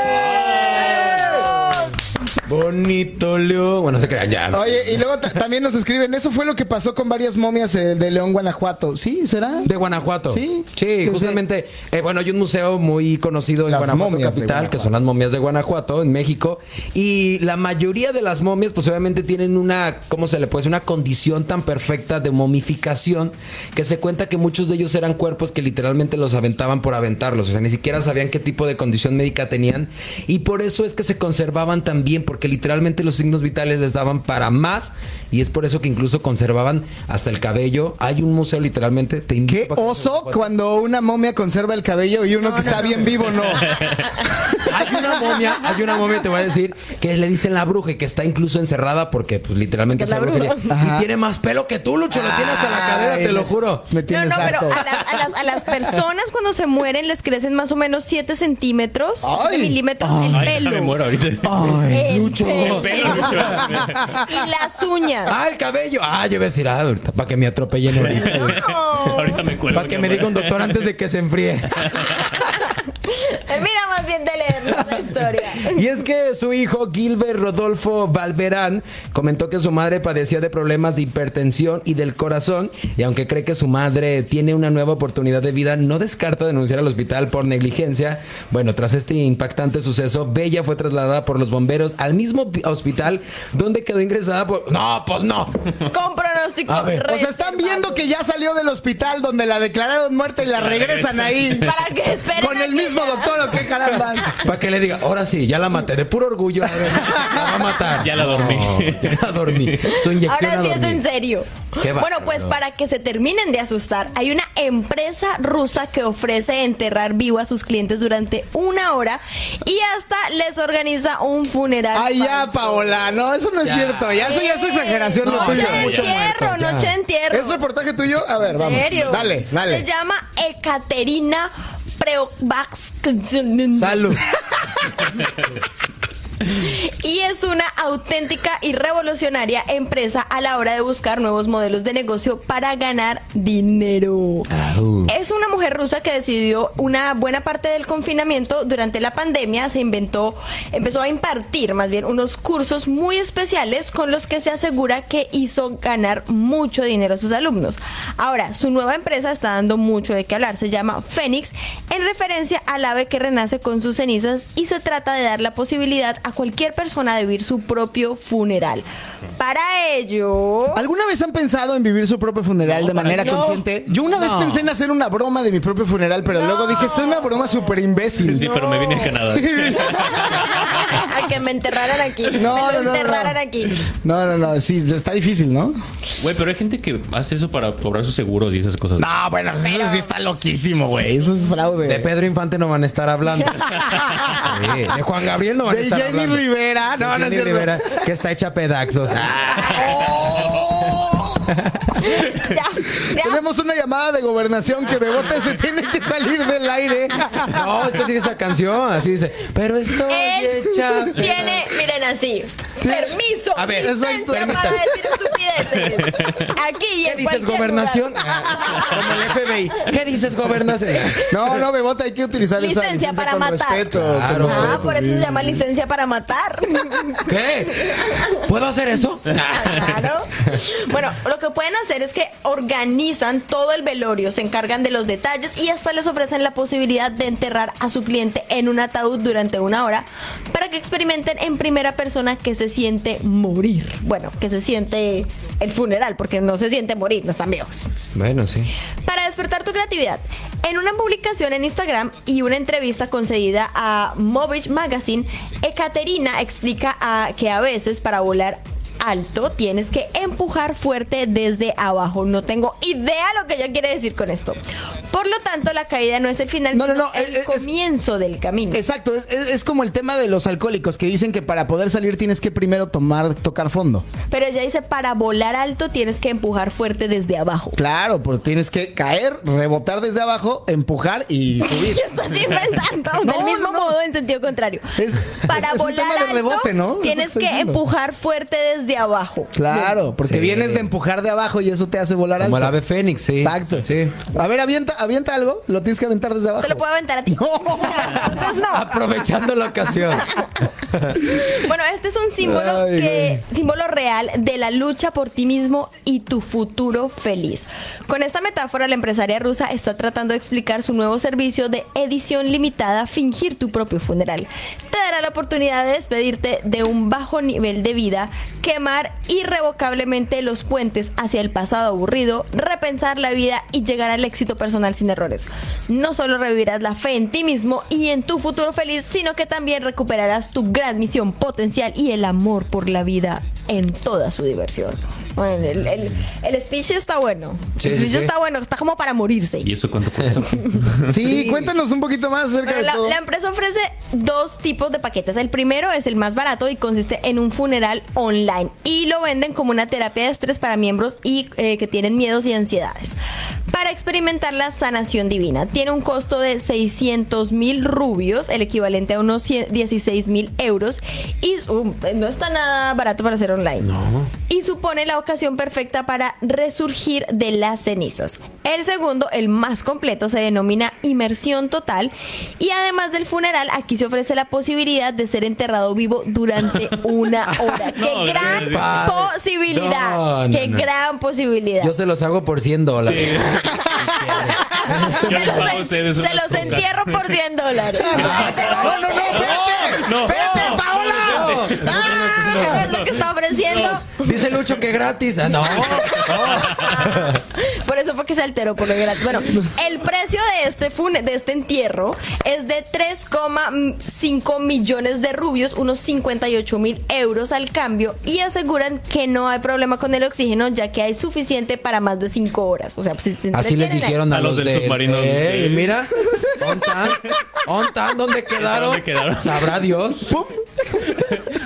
Bonito Leo. Bueno, se crean ya. Oye, y luego ta- también nos escriben, eso fue lo que pasó con varias momias eh, de León, Guanajuato. ¿Sí? ¿Será? De Guanajuato. Sí. Sí, Eh, bueno, hay un museo muy conocido en Las Guanajuato capital, que Guanajuato. son las momias de Guanajuato, en México. Y la mayoría de las momias, pues obviamente tienen una, ¿cómo se le puede decir? Una condición tan perfecta de momificación que se cuenta que muchos de ellos eran cuerpos que literalmente los aventaban por aventarlos. O sea, ni siquiera sabían qué tipo de condición médica tenían. Y por eso es que se conservaban tan bien, porque literalmente los signos vitales les daban para más. Y es por eso que incluso conservaban hasta el cabello. Hay un museo literalmente. Te Qué oso cuando una momia conserva el cabello y uno que está bien vivo no. Hay una momia, hay una momia, te voy a decir, que le dicen la bruja y que está incluso encerrada porque, pues, literalmente es la bruja. Y tiene más pelo que tú, Lucho, lo tiene hasta la cadera, te lo juro. Me No, tienes no, pero harto. a las, a, las, a las personas cuando se mueren les crecen más o menos 7 centímetros, Ay. 7 milímetros el Ay, pelo. me muero ahorita. Ay, El Lucho. pelo. El pelo, Lucho. Y las uñas. Ah, el cabello. Ah, yo iba a decir, ah, ahorita, para que me atropellen ahorita. Ahorita me cuelgo. Para que me diga un doctor antes de que se enfríe. Bien de leer la historia. Y es que su hijo Gilbert Rodolfo Valverán comentó que su madre padecía de problemas de hipertensión y del corazón y aunque cree que su madre tiene una nueva oportunidad de vida, no descarta denunciar al hospital por negligencia. Bueno, tras este impactante suceso, Bella fue trasladada por los bomberos al mismo pi- hospital donde quedó ingresada por... No, pues no. Con pronóstico. A ver, O sea, están viendo que ya salió del hospital donde la declararon muerta y la regresan ahí. Para que esperen. Con el mismo doctor o qué carambas. Para que le diga, ahora sí, ya la maté, de puro orgullo. a ver, La va a matar. Ya la dormí. No, ya la dormí. Su inyección Ahora sí es en serio. Qué bueno, pues para que se terminen de asustar, hay una empresa rusa que ofrece enterrar vivo a sus clientes durante una hora y hasta les organiza un funeral. Ay, ya, falso. Paola. No, eso no es Ya. cierto. Ya, eso ya es exageración. No, tuyo. Noche de mucho entierro, noche de entierro. ¿Es reportaje tuyo? A ver, ¿En vamos. serio? Dale, dale. Se llama Ekaterina Preovax. Salud. Y es una auténtica y revolucionaria empresa a la hora de buscar nuevos modelos de negocio para ganar dinero. Es una mujer rusa que decidió una buena parte del confinamiento durante la pandemia, se inventó, empezó a impartir más bien unos cursos muy especiales con los que se asegura que hizo ganar mucho dinero a sus alumnos. Ahora, su nueva empresa está dando mucho de qué hablar, se llama Fénix, en referencia al ave que renace con sus cenizas y se trata de dar la posibilidad a cualquier persona de vivir su propio funeral. Para ello... ¿Alguna vez han pensado en vivir su propio funeral de manera no. consciente? Yo una vez pensé en hacer una broma de mi propio funeral, pero luego dije, es una broma súper imbécil. Sí, pero me vine a Canadá. a que me enterraran aquí. No, me no, lo no, enterraran no. aquí. No, no, no, sí, está difícil, ¿no? Güey, pero hay gente que hace eso para cobrar sus seguros y esas cosas. No, bueno, eso sí está loquísimo, güey. Eso es fraude. De Pedro Infante no van a estar hablando. Sí, De Juan Gabriel no van a De estar Jenny. Rivera. No, no Jenny. Rivera, que está hecha pedazos. Ya, ya. Tenemos una llamada de gobernación que Bebote se tiene que salir del aire. No, es que sigue esa canción, así dice. Pero hecha. tiene, miren así, permiso, A ver, licencia exacto, para decir estupideces. Aquí y ¿Qué en dices, gobernación? Ah, Como el FBI. ¿Qué dices, gobernación? No, no, Bebote, hay que utilizar esa Licencia para con matar. respeto. con. Ah, por eso sí. se llama licencia para matar. ¿Qué? ¿Puedo hacer eso? Claro. Bueno, lo que pueden hacer es que organizan todo el velorio, se encargan de los detalles y hasta les ofrecen la posibilidad de enterrar a su cliente en un ataúd durante una hora para que experimenten en primera persona qué se siente morir. Bueno, que se siente el funeral, porque no se siente morir, no están viejos. Bueno, sí. Para despertar tu creatividad, en una publicación en Instagram y una entrevista concedida a Movich Magazine, Ekaterina explica a- que a veces para volar alto tienes que empujar fuerte desde abajo. No tengo idea lo que ella quiere decir con esto. Por lo tanto, la caída no es el final, No, no, sino no, el es- es- comienzo del camino. Exacto, es, es- como el tema de los alcohólicos que dicen que para poder salir tienes que primero tomar, tocar fondo. Pero ella dice, para volar alto tienes que empujar fuerte desde abajo. Claro, pues tienes que caer, rebotar desde abajo, empujar y subir. ¿Qué estás inventando? Del mismo modo, en sentido contrario. Es- Para un tema de alto, rebote, ¿no? tienes que diciendo. empujar fuerte desde abajo. Claro, porque Sí. vienes de empujar de abajo y eso te hace volar alto. Como el ave fénix, sí. Exacto. Sí. A ver, avienta, avienta algo, lo tienes que aventar desde abajo. Te lo puedo aventar a ti. Entonces no. Aprovechando la ocasión. Bueno, este es un símbolo Ay, que símbolo real de la lucha por ti mismo y tu futuro feliz. Con esta metáfora, la empresaria rusa está tratando de explicar su nuevo servicio de edición limitada, fingir tu propio funeral. Te dará la oportunidad de despedirte de un bajo nivel de vida, quemar irrevocablemente los puentes hacia el pasado aburrido, repensar la vida y llegar al éxito personal sin errores. No solo revivirás la fe en ti mismo y en tu futuro feliz, sino que también recuperarás tu gran misión potencial y el amor por la vida en toda su diversión. Bueno, el, el- el speech está bueno. Sí, el sí, speech sí. está bueno, está como para morirse. ¿Y eso cuánto cuesta? Sí, cuéntanos un poquito más acerca Bueno, de la, todo. la empresa ofrece dos tipos de paquetes. El primero es el más barato y consiste en un funeral online y lo venden como una terapia de estrés para miembros y eh, que tienen miedos y ansiedades. Para experimentar la sanación divina, tiene un costo de 600 mil rubios, el equivalente a unos 100 16 mil euros, y um, no está nada barato para hacer online. Y supone la ocasión perfecta para resurgir de las cenizas. El segundo, el más completo, se denomina inmersión total y además del funeral, aquí se ofrece la posibilidad de ser enterrado vivo durante una hora. ¡Qué No, gran padre. posibilidad! No, no, ¡Qué no. gran posibilidad! Yo se los hago por 100 dólares. Yo se los, se entierro por 100 dólares. No, no, no, espérate. No. Espérate, Paola. ¿Qué es lo que está ofreciendo? Dice Lucho que gratis. Ah, no. Por eso fue que se alteró por lo gratis. Bueno, el precio de este fune- de este entierro es de 3,5 millones de rubios, unos 58 mil euros al cambio, y aseguran que no hay problema con el oxígeno, ya que hay suficiente para más de 5 horas. O sea, pues, si se Así les dijeron a, A los, los del de, submarino. Eh, mira, ¿ontan? ¿Ontan? ¿Dónde quedaron? ¿Dónde quedaron? Sabrá Dios. ¡Pum!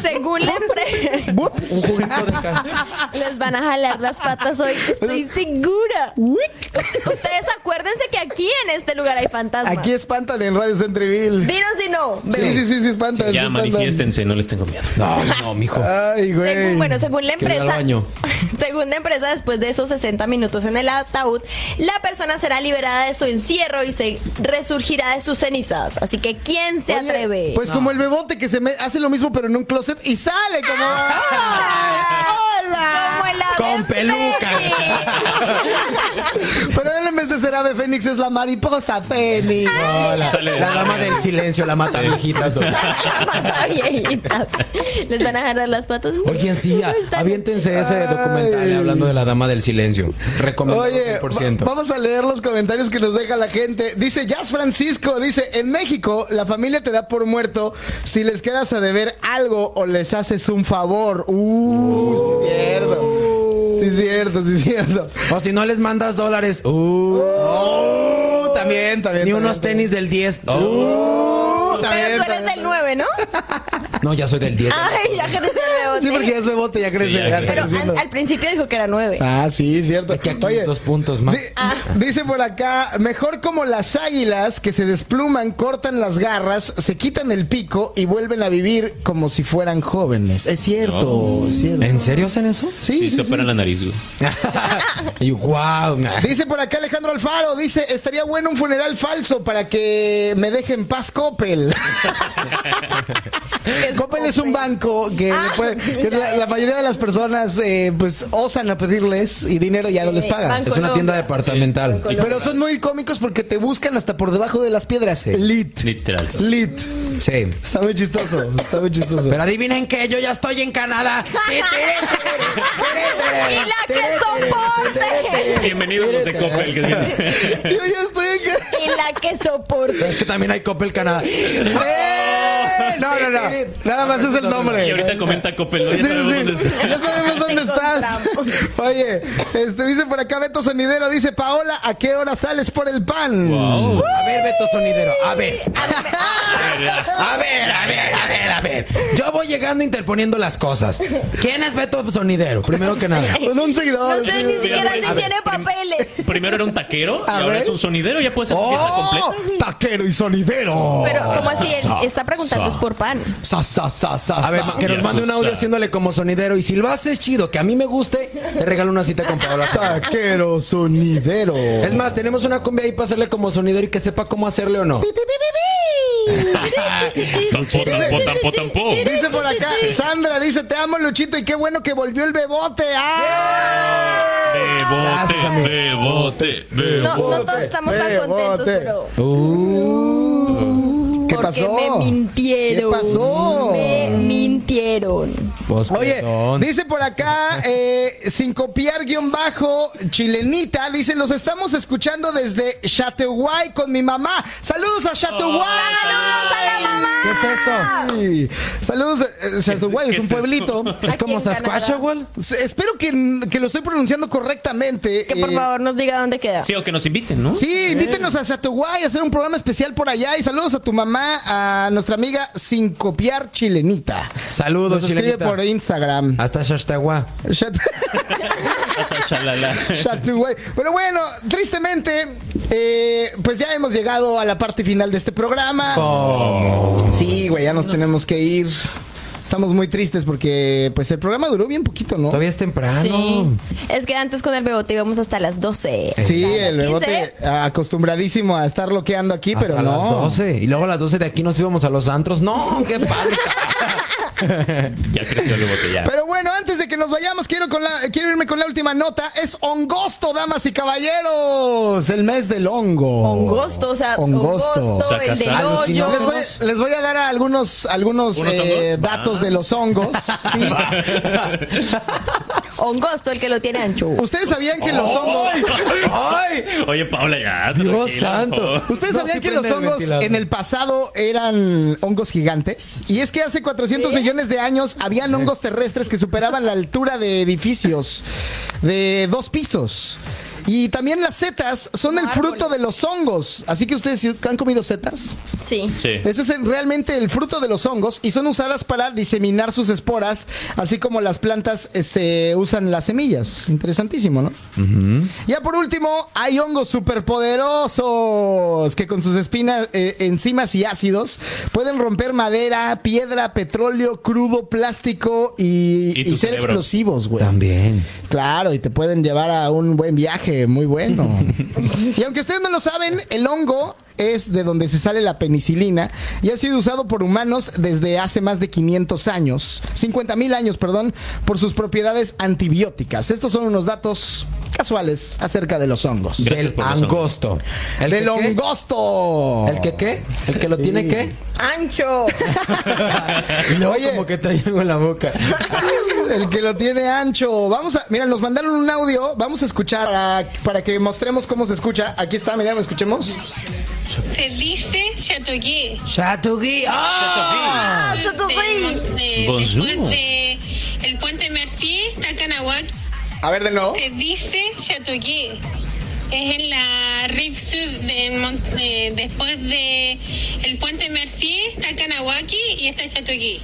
Según la empresa, ¡Bup! Un juguito de ca- les van a jalar las patas hoy, estoy segura. Ustedes acuérdense que aquí en este lugar hay fantasmas. Aquí espantan en Radio Centreville. Dinos si no. Sí, sí, sí, sí, espantan. sí Ya espantan. manifiéstense, no les tengo miedo. No, no, mijo. Ay, güey. Según, bueno, según la empresa, según la empresa, después de esos 60 minutos en el ataúd, la persona será liberada de su encierro y se resurgirá de sus cenizas. Así que, ¿quién se Oye, atreve? Pues como el bebote que se me hace lo mismo pero en un closet y sale como ¡Hola! Como el ave Con peluca. Pero en vez de ser ave fénix es la mariposa fénix. Hola. Sale de La dama del silencio, la mata viejitas. Mata viejitas. Les van a agarrar las patas. Oigan, sí, a- aviéntense ese documental hablando de la dama del silencio. Recomendado Oye, 100%. va- vamos a leer los comentarios que nos deja la gente. Dice Jazz Francisco, dice, en México la familia te da por muerto si les quedas a deber algo o les haces un favor. Uh, sí cierto. Sí cierto, sí cierto. O si no les mandas dólares. Uh, Uh, también, también. ni también, unos tenis del 10. Uh, Uh, también, Pero tú eres también, del 9, ¿no? no, ya soy del 10. Ay, ya que te bebote. Sí, porque ya es bebote, ya crece. Sí, ya ya crece. Pero an- al principio dijo que era 9. Ah, sí, cierto. Es que aquí Oye, dos puntos más. di- Dice por acá, mejor como las águilas que se despluman, cortan las garras, se quitan el pico y vuelven a vivir como si fueran jóvenes. Es cierto, es cierto. ¿En serio hacen eso? Sí, Sí, sí, se sí. operan la nariz, güey. y wow. Dice por acá Alejandro Alfaro, dice, estaría bueno un funeral falso para que me deje en paz Coppel. Coppel es un banco que, Ah, puede- que la, la mayoría de las personas eh, pues osan a pedirles y dinero y ya no les pagan. Es una tienda departamental. Pero son muy cómicos porque te buscan hasta por debajo de las piedras. Lit. Literal. Lit. Sí. Está muy chistoso. Está muy chistoso. Pero adivinen que yo ya estoy en Canadá. ¡Y la que soporte! Bienvenidos los de Coppel. que Yo ya estoy acá. ¡Y la que soporte! Es que también hay Coppel Canadá. ¡Eh! No, no, no. Nada más es el Y nombre. ahorita comenta Coppel, ¿no? Ya Sí, sabemos sí. Ya sabemos dónde estás. Oye, este dice por acá Beto Sonidero, dice Paola, ¿a qué hora sales por el pan? Wow. A ver, Beto Sonidero, a ver. A ver. A ver, a ver, a ver. Yo voy llegando interponiendo las cosas. ¿Quién es Beto Sonidero? Primero que nada. Con un seguidor. No sé ni siquiera si tiene papeles. Primero era un taquero y ahora es un sonidero. Ya puede ser pieza ¡Oh! completa. Taquero y sonidero. Pero, ¿cómo así? Él está preguntando es por pan. Sa, sa, sa, sa, A ver, sa. que nos mande un audio haciéndole como sonidero. Y si lo haces chido, que a mí me guste, te regalo una cita con Paola. Taquero sonidero. Es más, tenemos una cumbia ahí para hacerle como sonidero y que sepa cómo hacerle o no. Tampo, tampo, tampo, tampo. Dice por acá, Sandra dice, te amo Luchito y qué bueno que volvió el bebote. ¡Ah! Gracias, amigo. Bebote, bebote, No, bebote. no todos estamos tan Bebote. contentos, pero. ¿Qué porque pasó? me mintieron. ¿Qué pasó? Me mintieron. Pues, Oye, perdón. dice por acá, eh, sin copiar guion bajo, chilenita, dice, los estamos escuchando desde Chateauguay con mi mamá. Saludos a Chateauguay. ¡Saludos a la mamá! ¿Qué es eso? Sí. Saludos, eh, Chateauguay, ¿Qué es un es pueblito. ¿Es como en Canadá. Sasquatch, S- Espero que, que lo estoy pronunciando correctamente. Que por Eh, favor nos diga dónde queda. Sí, o que nos inviten, ¿no? Sí, invítenos a Chateauguay a hacer un programa especial por allá. Y saludos a tu mamá, a nuestra amiga Sin Copiar Chilenita. Saludos, Nos escribe chilenita. por Instagram. Hasta Shastagua. Pero bueno, tristemente, eh, pues ya hemos llegado a la parte final de este programa. Sí, güey, ya nos tenemos que ir. Estamos muy tristes porque pues el programa duró bien poquito, ¿no? Todavía es temprano. Sí. Es que antes con el bebote íbamos hasta las 12. Sí, las el bebote 15. acostumbradísimo a estar bloqueando aquí, Hasta pero las no. 12. Y luego a las 12 de aquí nos íbamos a los antros. No, qué padre. Ya creció el bote, ya. Pero bueno, antes de que nos vayamos, quiero, con la, quiero irme con la última nota. Es hongosto, damas y caballeros. El mes del hongo. Hongosto, o sea, Hongosto. el del hoyo. Les voy, les voy a dar algunos, algunos ¿Unos eh, datos De los hongos. Sí. Hongosto, el que lo tiene ancho. Ustedes sabían que los hongos. ¡Ay! Oye, Paula, ya. Dios santo. ¿Ustedes No, sabían que los hongos en el pasado eran hongos gigantes? Y es que hace 400 millones de años habían hongos terrestres que superaban la altura de edificios de dos pisos. Y también las setas son el fruto de los hongos. Así que ustedes ¿sí han comido setas. Sí. Sí. Eso es realmente el fruto de los hongos y son usadas para diseminar sus esporas, así como las plantas eh, se usan las semillas. Interesantísimo, ¿no? Ya por último, hay hongos superpoderosos que con sus espinas, eh, enzimas y ácidos pueden romper madera, piedra, petróleo, crudo, plástico y, Y tu y ser cerebro. explosivos, güey. También. Claro, y te pueden llevar a un buen viaje, muy bueno. y aunque ustedes no lo saben, el hongo es de donde se sale la penicilina y ha sido usado por humanos desde hace más de 500 años, 50 mil años, perdón, por sus propiedades antibióticas. Estos son unos datos casuales acerca de los hongos. Gracias Del angosto. ¿El Del que qué? hongosto. ¿El que qué? ¿El que lo Sí. tiene qué? ¡Ancho! Oye. como que trae algo en la boca. El que lo tiene ancho. Vamos a, mira, nos mandaron un audio. Vamos a escuchar para, para que mostremos cómo se escucha. Aquí está, mira, ¿me escuchemos? Se dice Chateauguay. Chatugui. ¡Ah! Bonjour. Después de el puente Mercier, Talcahuac, A ver, de nuevo. se dice Chateauguay. Es en la rive sud, eh, después de puente Mercier, Talcahuaki y está Chateauguay.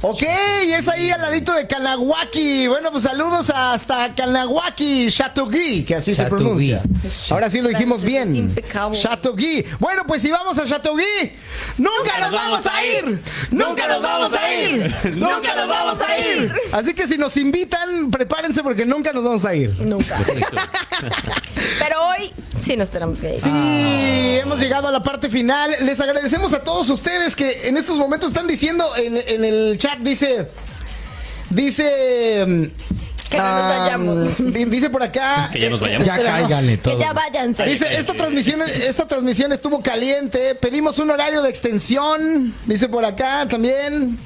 Ok, y es ahí al ladito de Kanawaki. Bueno, pues saludos hasta Kanawaki, Chateauguay, que así se pronuncia. Ahora sí lo dijimos Es bien. impecable. Chateauguay. Bueno, pues si vamos a Chateauguay, nunca nos vamos a ir. Nunca nos vamos a ir. Nunca nos vamos a ir. Así que si nos invitan, prepárense porque nunca nos vamos a ir. Nunca. Pero hoy Sí, nos tenemos que ir. Sí, hemos llegado a la parte final. Les agradecemos a todos ustedes que en estos momentos están diciendo en, en el chat, dice, dice... mm, Que no nos vayamos. di- Dice por acá. Que ya nos vayamos. Ya cáiganle Que todo. ya váyanse. Dice, esta transmisión, esta transmisión estuvo caliente. Pedimos un horario de extensión. Dice por acá también.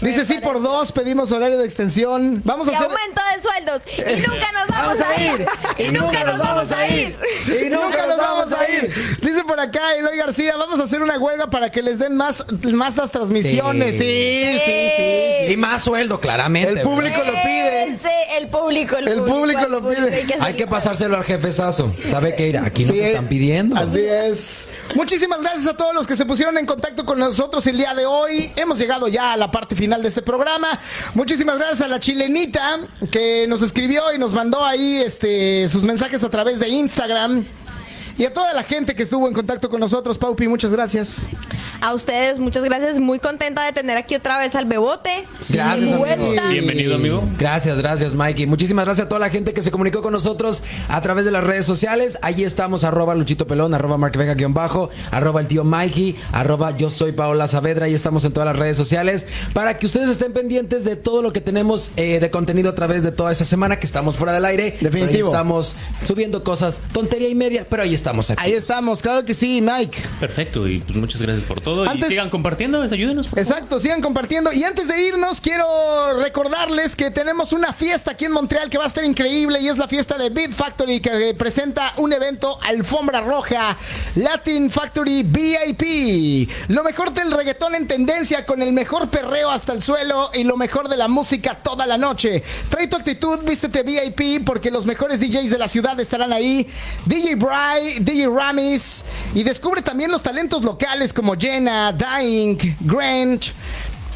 Dice sí por dos, pedimos horario de extensión. Vamos a Y hacer. aumento de sueldos. Y nunca nos vamos, Vamos a ir. Y nunca nos vamos a ir. Y nunca nos vamos a ir. Dice por acá Eloy García, vamos a hacer una huelga para que les den más, más las transmisiones. Sí, sí, sí. sí, Y más sueldo, claramente. El público lo pide. Sí, el público. El, El público lo pide. Hay que, Hay que pasárselo al jefezazo. ¿Sabe qué? Aquí nos están pidiendo. Así es. Muchísimas gracias a todos los que se pusieron en contacto con nosotros el día de hoy. Hemos llegado ya a la parte final de este programa. Muchísimas gracias a la chilenita que nos escribió y nos mandó ahí este sus mensajes a través de Instagram. Y a toda la gente que estuvo en contacto con nosotros, Paupi, muchas gracias. A ustedes, muchas gracias. Muy contenta de tener aquí otra vez al Bebote. Gracias, amigo. Bienvenido, amigo. Gracias, gracias, Mikey. Muchísimas gracias a toda la gente que se comunicó con nosotros a través de las redes sociales. Allí estamos, arroba Luchito Pelón, arroba Mark Vega guion bajo, arroba el tío Mikey, arroba yo soy Paola Saavedra. Ahí estamos en todas las redes sociales para que ustedes estén pendientes de todo lo que tenemos eh, de contenido a través de toda esa semana que estamos fuera del aire. Definitivo. Estamos subiendo cosas, tontería y media, pero ahí estamos aquí. Ahí estamos, claro que sí, Mike. Perfecto, y pues muchas gracias por todo. Antes- Y sigan compartiendo, pues, ayúdenos. Exacto, sigan compartiendo. Y antes de irnos, quiero recordarles que tenemos una fiesta aquí en Montreal que va a estar increíble y es la fiesta de Beat Factory que presenta un evento Alfombra Roja Latin Factory VIP. Lo mejor del reggaetón en tendencia con el mejor perreo hasta el suelo y lo mejor de la música toda la noche. Trae tu actitud, vístete VIP porque los mejores DJs de la ciudad estarán ahí. DJ Bry, DJ Ramis y descubre también los talentos locales como China dying grant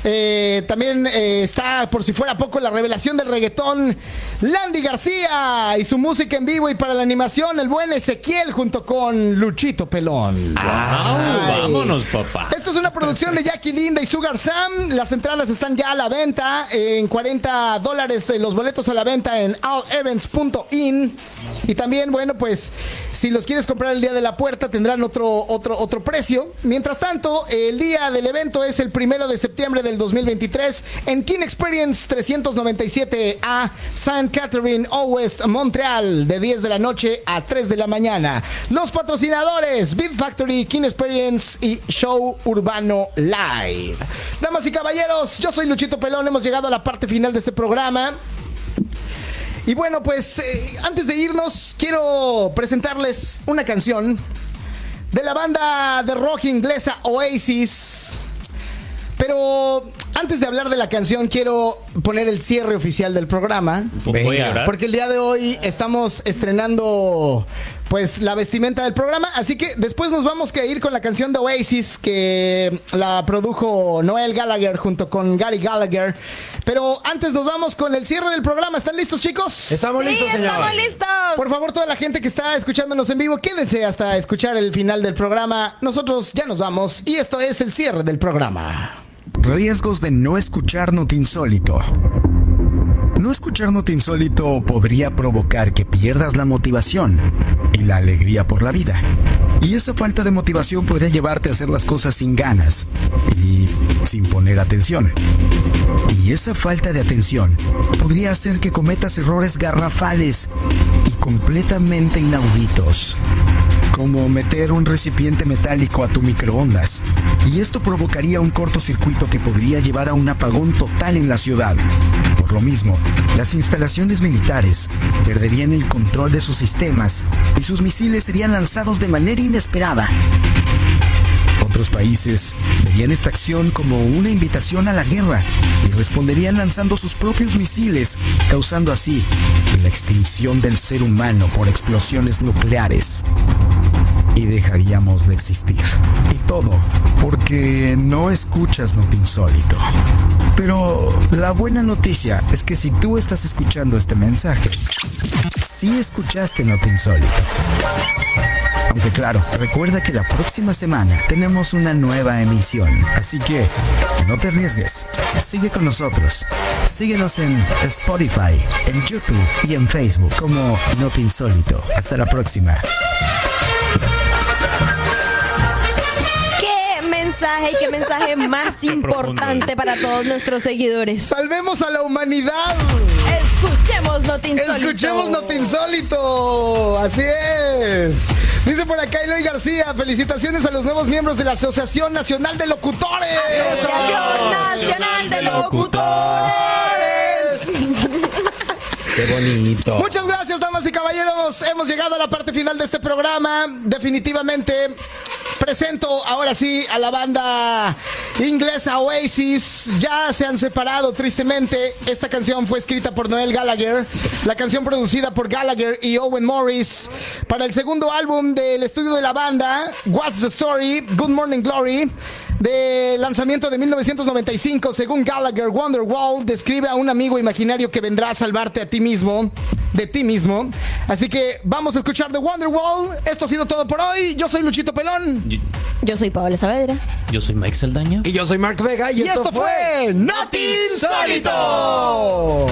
Eh, también eh, está, por si fuera poco, la revelación del reggaetón, Landy García y su música en vivo y para la animación, el buen Ezequiel junto con Luchito Pelón. Wow, Ay. vámonos, papá. Esto es una producción de Jackie Linda y Sugar Sam. Las entradas están ya a la venta en 40 dólares. eh, Los boletos a la venta en allevents.in. Y también, bueno, pues si los quieres comprar el día de la puerta tendrán otro, otro, otro precio. Mientras tanto, el día del evento es el primero de septiembre del 2023 en King Experience 397A, St. Catherine, West, Montreal, de 10 de la noche a 3 de la mañana. Los patrocinadores, Beat Factory, King Experience y Show Urbano Live. Damas y caballeros, yo soy Luchito Pelón, hemos llegado a la parte final de este programa. Y bueno, pues eh, antes de irnos, quiero presentarles una canción de la banda de rock inglesa Oasis. Pero antes de hablar de la canción, quiero poner el cierre oficial del programa. Voy a Venga, llorar. Porque el día de hoy estamos estrenando pues la vestimenta del programa, así que después nos vamos a ir con la canción de Oasis que la produjo Noel Gallagher junto con Gary Gallagher. Pero antes nos vamos con el cierre del programa. ¿Están listos, chicos? Estamos Sí, listos, señor. estamos listos. Por favor, toda la gente que está escuchándonos en vivo, quédense hasta escuchar el final del programa. Nosotros ya nos vamos y esto es el cierre del programa. Riesgos de no escuchar Noti Insólito. No escuchar Noti Insólito podría provocar que pierdas la motivación y la alegría por la vida. Y esa falta de motivación podría llevarte a hacer las cosas sin ganas y sin poner atención. Y esa falta de atención podría hacer que cometas errores garrafales y completamente inauditos como meter un recipiente metálico a tu microondas. Y esto provocaría un cortocircuito que podría llevar a un apagón total en la ciudad. Por lo mismo, las instalaciones militares perderían el control de sus sistemas y sus misiles serían lanzados de manera inesperada. Otros países verían esta acción como una invitación a la guerra y responderían lanzando sus propios misiles, causando así la extinción del ser humano por explosiones nucleares. Y dejaríamos de existir. Y todo porque no escuchas Noti Insólito. Pero la buena noticia es que si tú estás escuchando este mensaje, sí escuchaste Noti Insólito. Aunque claro, recuerda que la próxima semana tenemos una nueva emisión. Así que no te arriesgues. Sigue con nosotros. Síguenos en Spotify, en YouTube y en Facebook como Noti Insólito. Hasta la próxima. Mensaje y qué mensaje más importante para todos nuestros seguidores. Salvemos a la humanidad. Escuchemos Noti Insólito. Escuchemos Noti Insólito. Así es. Dice por acá Eloy García, felicitaciones a los nuevos miembros de la Asociación Nacional de Locutores. Asociación Nacional de Locutores. Qué bonito. Muchas gracias, damas y caballeros. Hemos llegado a la parte final de este programa. Definitivamente presento ahora sí a la banda inglesa Oasis. Ya se han separado tristemente. Esta canción fue escrita por Noel Gallagher. La canción producida por Gallagher y Owen Morris para el segundo álbum del estudio de la banda, What's the Story, Good Morning Glory. De lanzamiento de 1995, según Gallagher, Wonderwall describe a un amigo imaginario que vendrá a salvarte a ti mismo, de ti mismo. Así que vamos a escuchar The Wonderwall. Esto ha sido todo por hoy. Yo soy Luchito Pelón. Yo soy Paola Saavedra. Yo soy Mike Saldaña. Y yo soy Mark Vega y, Y esto fue Noti Insólito.